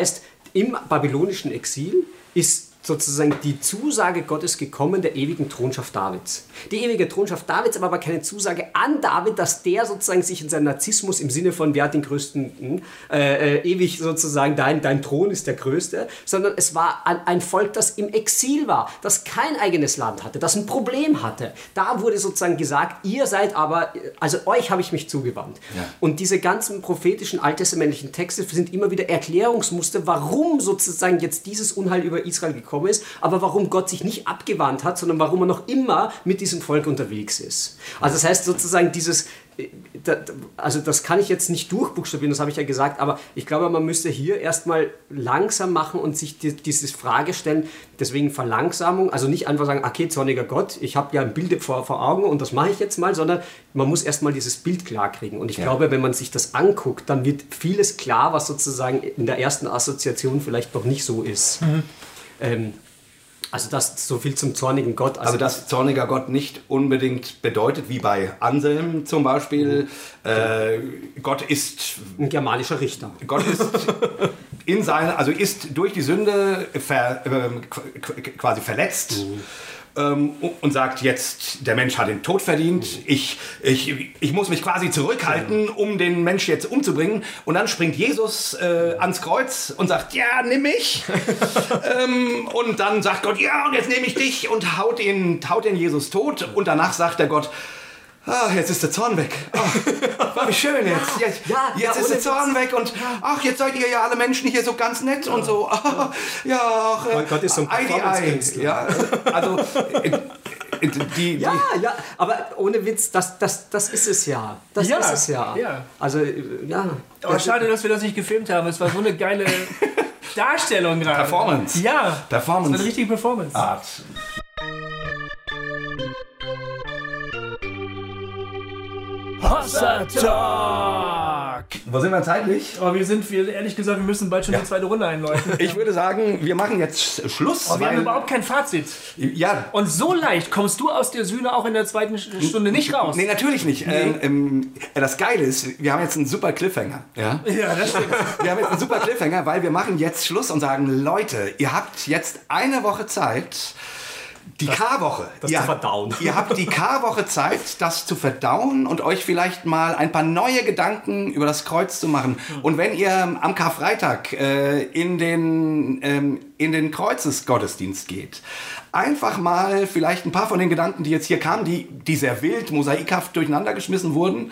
im babylonischen Exil ist sozusagen die Zusage Gottes gekommen der ewigen Thronschaft Davids. Die ewige Thronschaft Davids, aber, aber keine Zusage an David, dass der sozusagen sich in seinem Narzissmus im Sinne von, wer hat den größten, äh, äh, ewig sozusagen, dein, dein Thron ist der größte, sondern es war ein, ein, Volk, das im Exil war, das kein eigenes Land hatte, das ein Problem hatte. Da wurde sozusagen gesagt, ihr seid aber, also euch habe ich mich zugewandt. Ja. Und diese ganzen prophetischen alttestamentlichen Texte sind immer wieder Erklärungsmuster, warum sozusagen jetzt dieses Unheil über Israel gekommen gekommen ist, aber warum Gott sich nicht abgewandt hat, sondern warum er noch immer mit diesem Volk unterwegs ist. Also das heißt sozusagen dieses, äh, also das kann ich jetzt nicht durchbuchstabieren, das habe ich ja gesagt, aber ich glaube, man müsste hier erstmal langsam machen und sich die, diese Frage stellen, deswegen Verlangsamung, also nicht einfach sagen, okay, zorniger Gott, ich habe ja ein Bild vor, vor Augen und das mache ich jetzt mal, sondern man muss erstmal dieses Bild klar kriegen. Und ich ja. glaube, wenn man sich das anguckt, dann wird vieles klar, was sozusagen in der ersten Assoziation vielleicht noch nicht so ist. Mhm. Ähm, also das so viel zum zornigen Gott. Also, also dass zorniger Gott nicht unbedingt bedeutet, wie bei Anselm zum Beispiel, mhm. äh, Gott ist ein germanischer Richter. Gott ist in seiner, also ist durch die Sünde ver, äh, quasi verletzt. Mhm ähm, und sagt jetzt, der Mensch hat den Tod verdient, ich, ich, ich muss mich quasi zurückhalten, um den Mensch jetzt umzubringen. Und dann springt Jesus äh, ans Kreuz und sagt, ja, nimm mich. ähm, und dann sagt Gott, ja, und jetzt nehme ich dich und haut ihn, haut den Jesus tot. Und danach sagt der Gott, Ah, jetzt ist der Zorn weg. Oh, wie schön jetzt. Jetzt, ja, jetzt ja, ist der Zorn weg und ach, jetzt seid ihr ja alle Menschen hier so ganz nett und so. Ah, ja, ach, äh, Gott ist so ein Ei. Performance-Künstler. Ja, also äh, äh, die, die, Ja, ja, aber ohne Witz, das, das, das ist es ja. Das Ja, ist es ja. ja. Also, äh, ja. Aber schade, dass wir das nicht gefilmt haben. Es war so eine geile Darstellung gerade. Performance. Ja. Performance. Das war eine richtige Performance. Art. Hossa Talk! Wo sind wir zeitlich? Aber wir sind, wir, ehrlich gesagt, wir müssen bald schon die zweite Runde einläuten. Ich würde sagen, wir machen jetzt Schluss. Aber wir haben überhaupt kein Fazit. ja, Und so leicht kommst du aus der Sühne auch in der zweiten Stunde nicht raus. Nee, natürlich nicht. Ähm, ähm, das Geile ist, wir haben jetzt einen super Cliffhanger. Ja? Ja, das stimmt. Wir haben jetzt einen super Cliffhanger, weil wir machen jetzt Schluss und sagen, Leute, ihr habt jetzt eine Woche Zeit, die K-Woche. das Ihr- zu verdauen. Ihr habt die K-Woche Zeit, das zu verdauen und euch vielleicht mal ein paar neue Gedanken über das Kreuz zu machen. Und wenn ihr am Karfreitag äh, in den, ähm, in den Kreuzesgottesdienst geht, einfach mal vielleicht ein paar von den Gedanken, die jetzt hier kamen, die, die sehr wild, mosaikhaft durcheinander geschmissen wurden,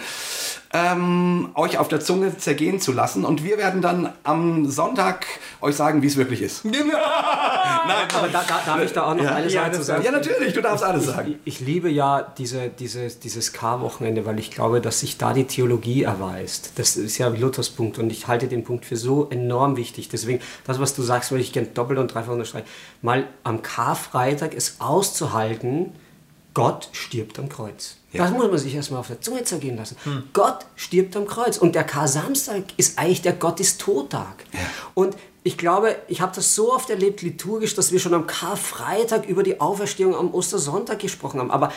ähm, euch auf der Zunge zergehen zu lassen. Und wir werden dann am Sonntag euch sagen, wie es wirklich ist. Aber da, da, darf ich da auch noch Ja, Sache zu das- sagen? Ja, natürlich, du darfst alles sagen. Ich, ich liebe ja diese, diese, dieses K-Wochenende, weil ich glaube, dass sich da die Theologie erweist. Das ist ja Luthers Punkt und ich halte den Punkt für so enorm wichtig. Deswegen, das, was du sagst, würde ich gerne doppelt und dreifach unterstreichen. Mal am Karfreitag es auszuhalten, Gott stirbt am Kreuz. Das muss man sich erstmal auf der Zunge zergehen lassen. Gott stirbt am Kreuz. Und der Kar-Samstag ist eigentlich der Gott ist Todtag. Und ich glaube, ich habe das so oft erlebt, liturgisch, dass wir schon am Karfreitag über die Auferstehung am Ostersonntag gesprochen haben. Aber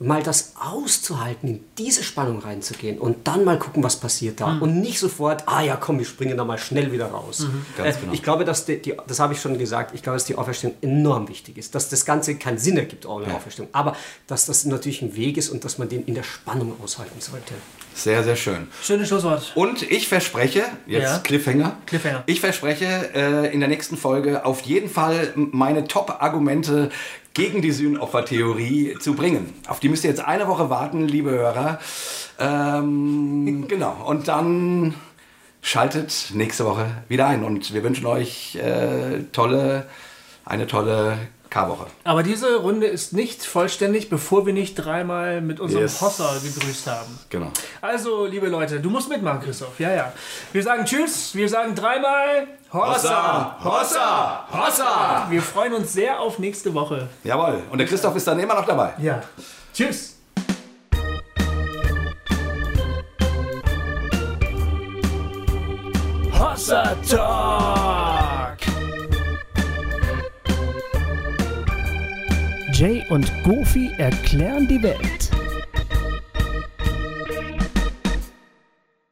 mal das auszuhalten, in diese Spannung reinzugehen und dann mal gucken, was passiert da. Und nicht sofort, ah ja, komm, wir springen da mal schnell wieder raus. Ganz Äh, genau. Ich glaube, dass die, die, das habe ich schon gesagt, ich glaube, dass die Auferstehung enorm wichtig ist. Dass das Ganze keinen Sinn ergibt ohne Auferstehung. Aber dass das natürlich ein Weg ist und dass man den in der Spannung aushalten sollte. Sehr, sehr schön. Schönes Schlusswort. Und ich verspreche, jetzt Ja. Cliffhanger, Cliffhanger. ich verspreche äh, in der nächsten Folge auf jeden Fall meine Top-Argumente gegen die Sühnopfer-Theorie zu bringen. Auf die müsst ihr jetzt eine Woche warten, liebe Hörer. Ähm, genau, und dann schaltet nächste Woche wieder ein und wir wünschen euch äh, tolle, eine tolle K-Woche. Aber diese Runde ist nicht vollständig, bevor wir nicht dreimal mit unserem Yes. Hossa gegrüßt haben. Genau. Also, liebe Leute, du musst mitmachen, Christoph. Ja, ja. Wir sagen Tschüss, wir sagen dreimal Hossa, Hossa! Hossa! Wir freuen uns sehr auf nächste Woche. Jawohl, und der Christoph ist dann immer noch dabei. Ja. Tschüss. Hossa Talk. Jay und Goofy erklären die Welt.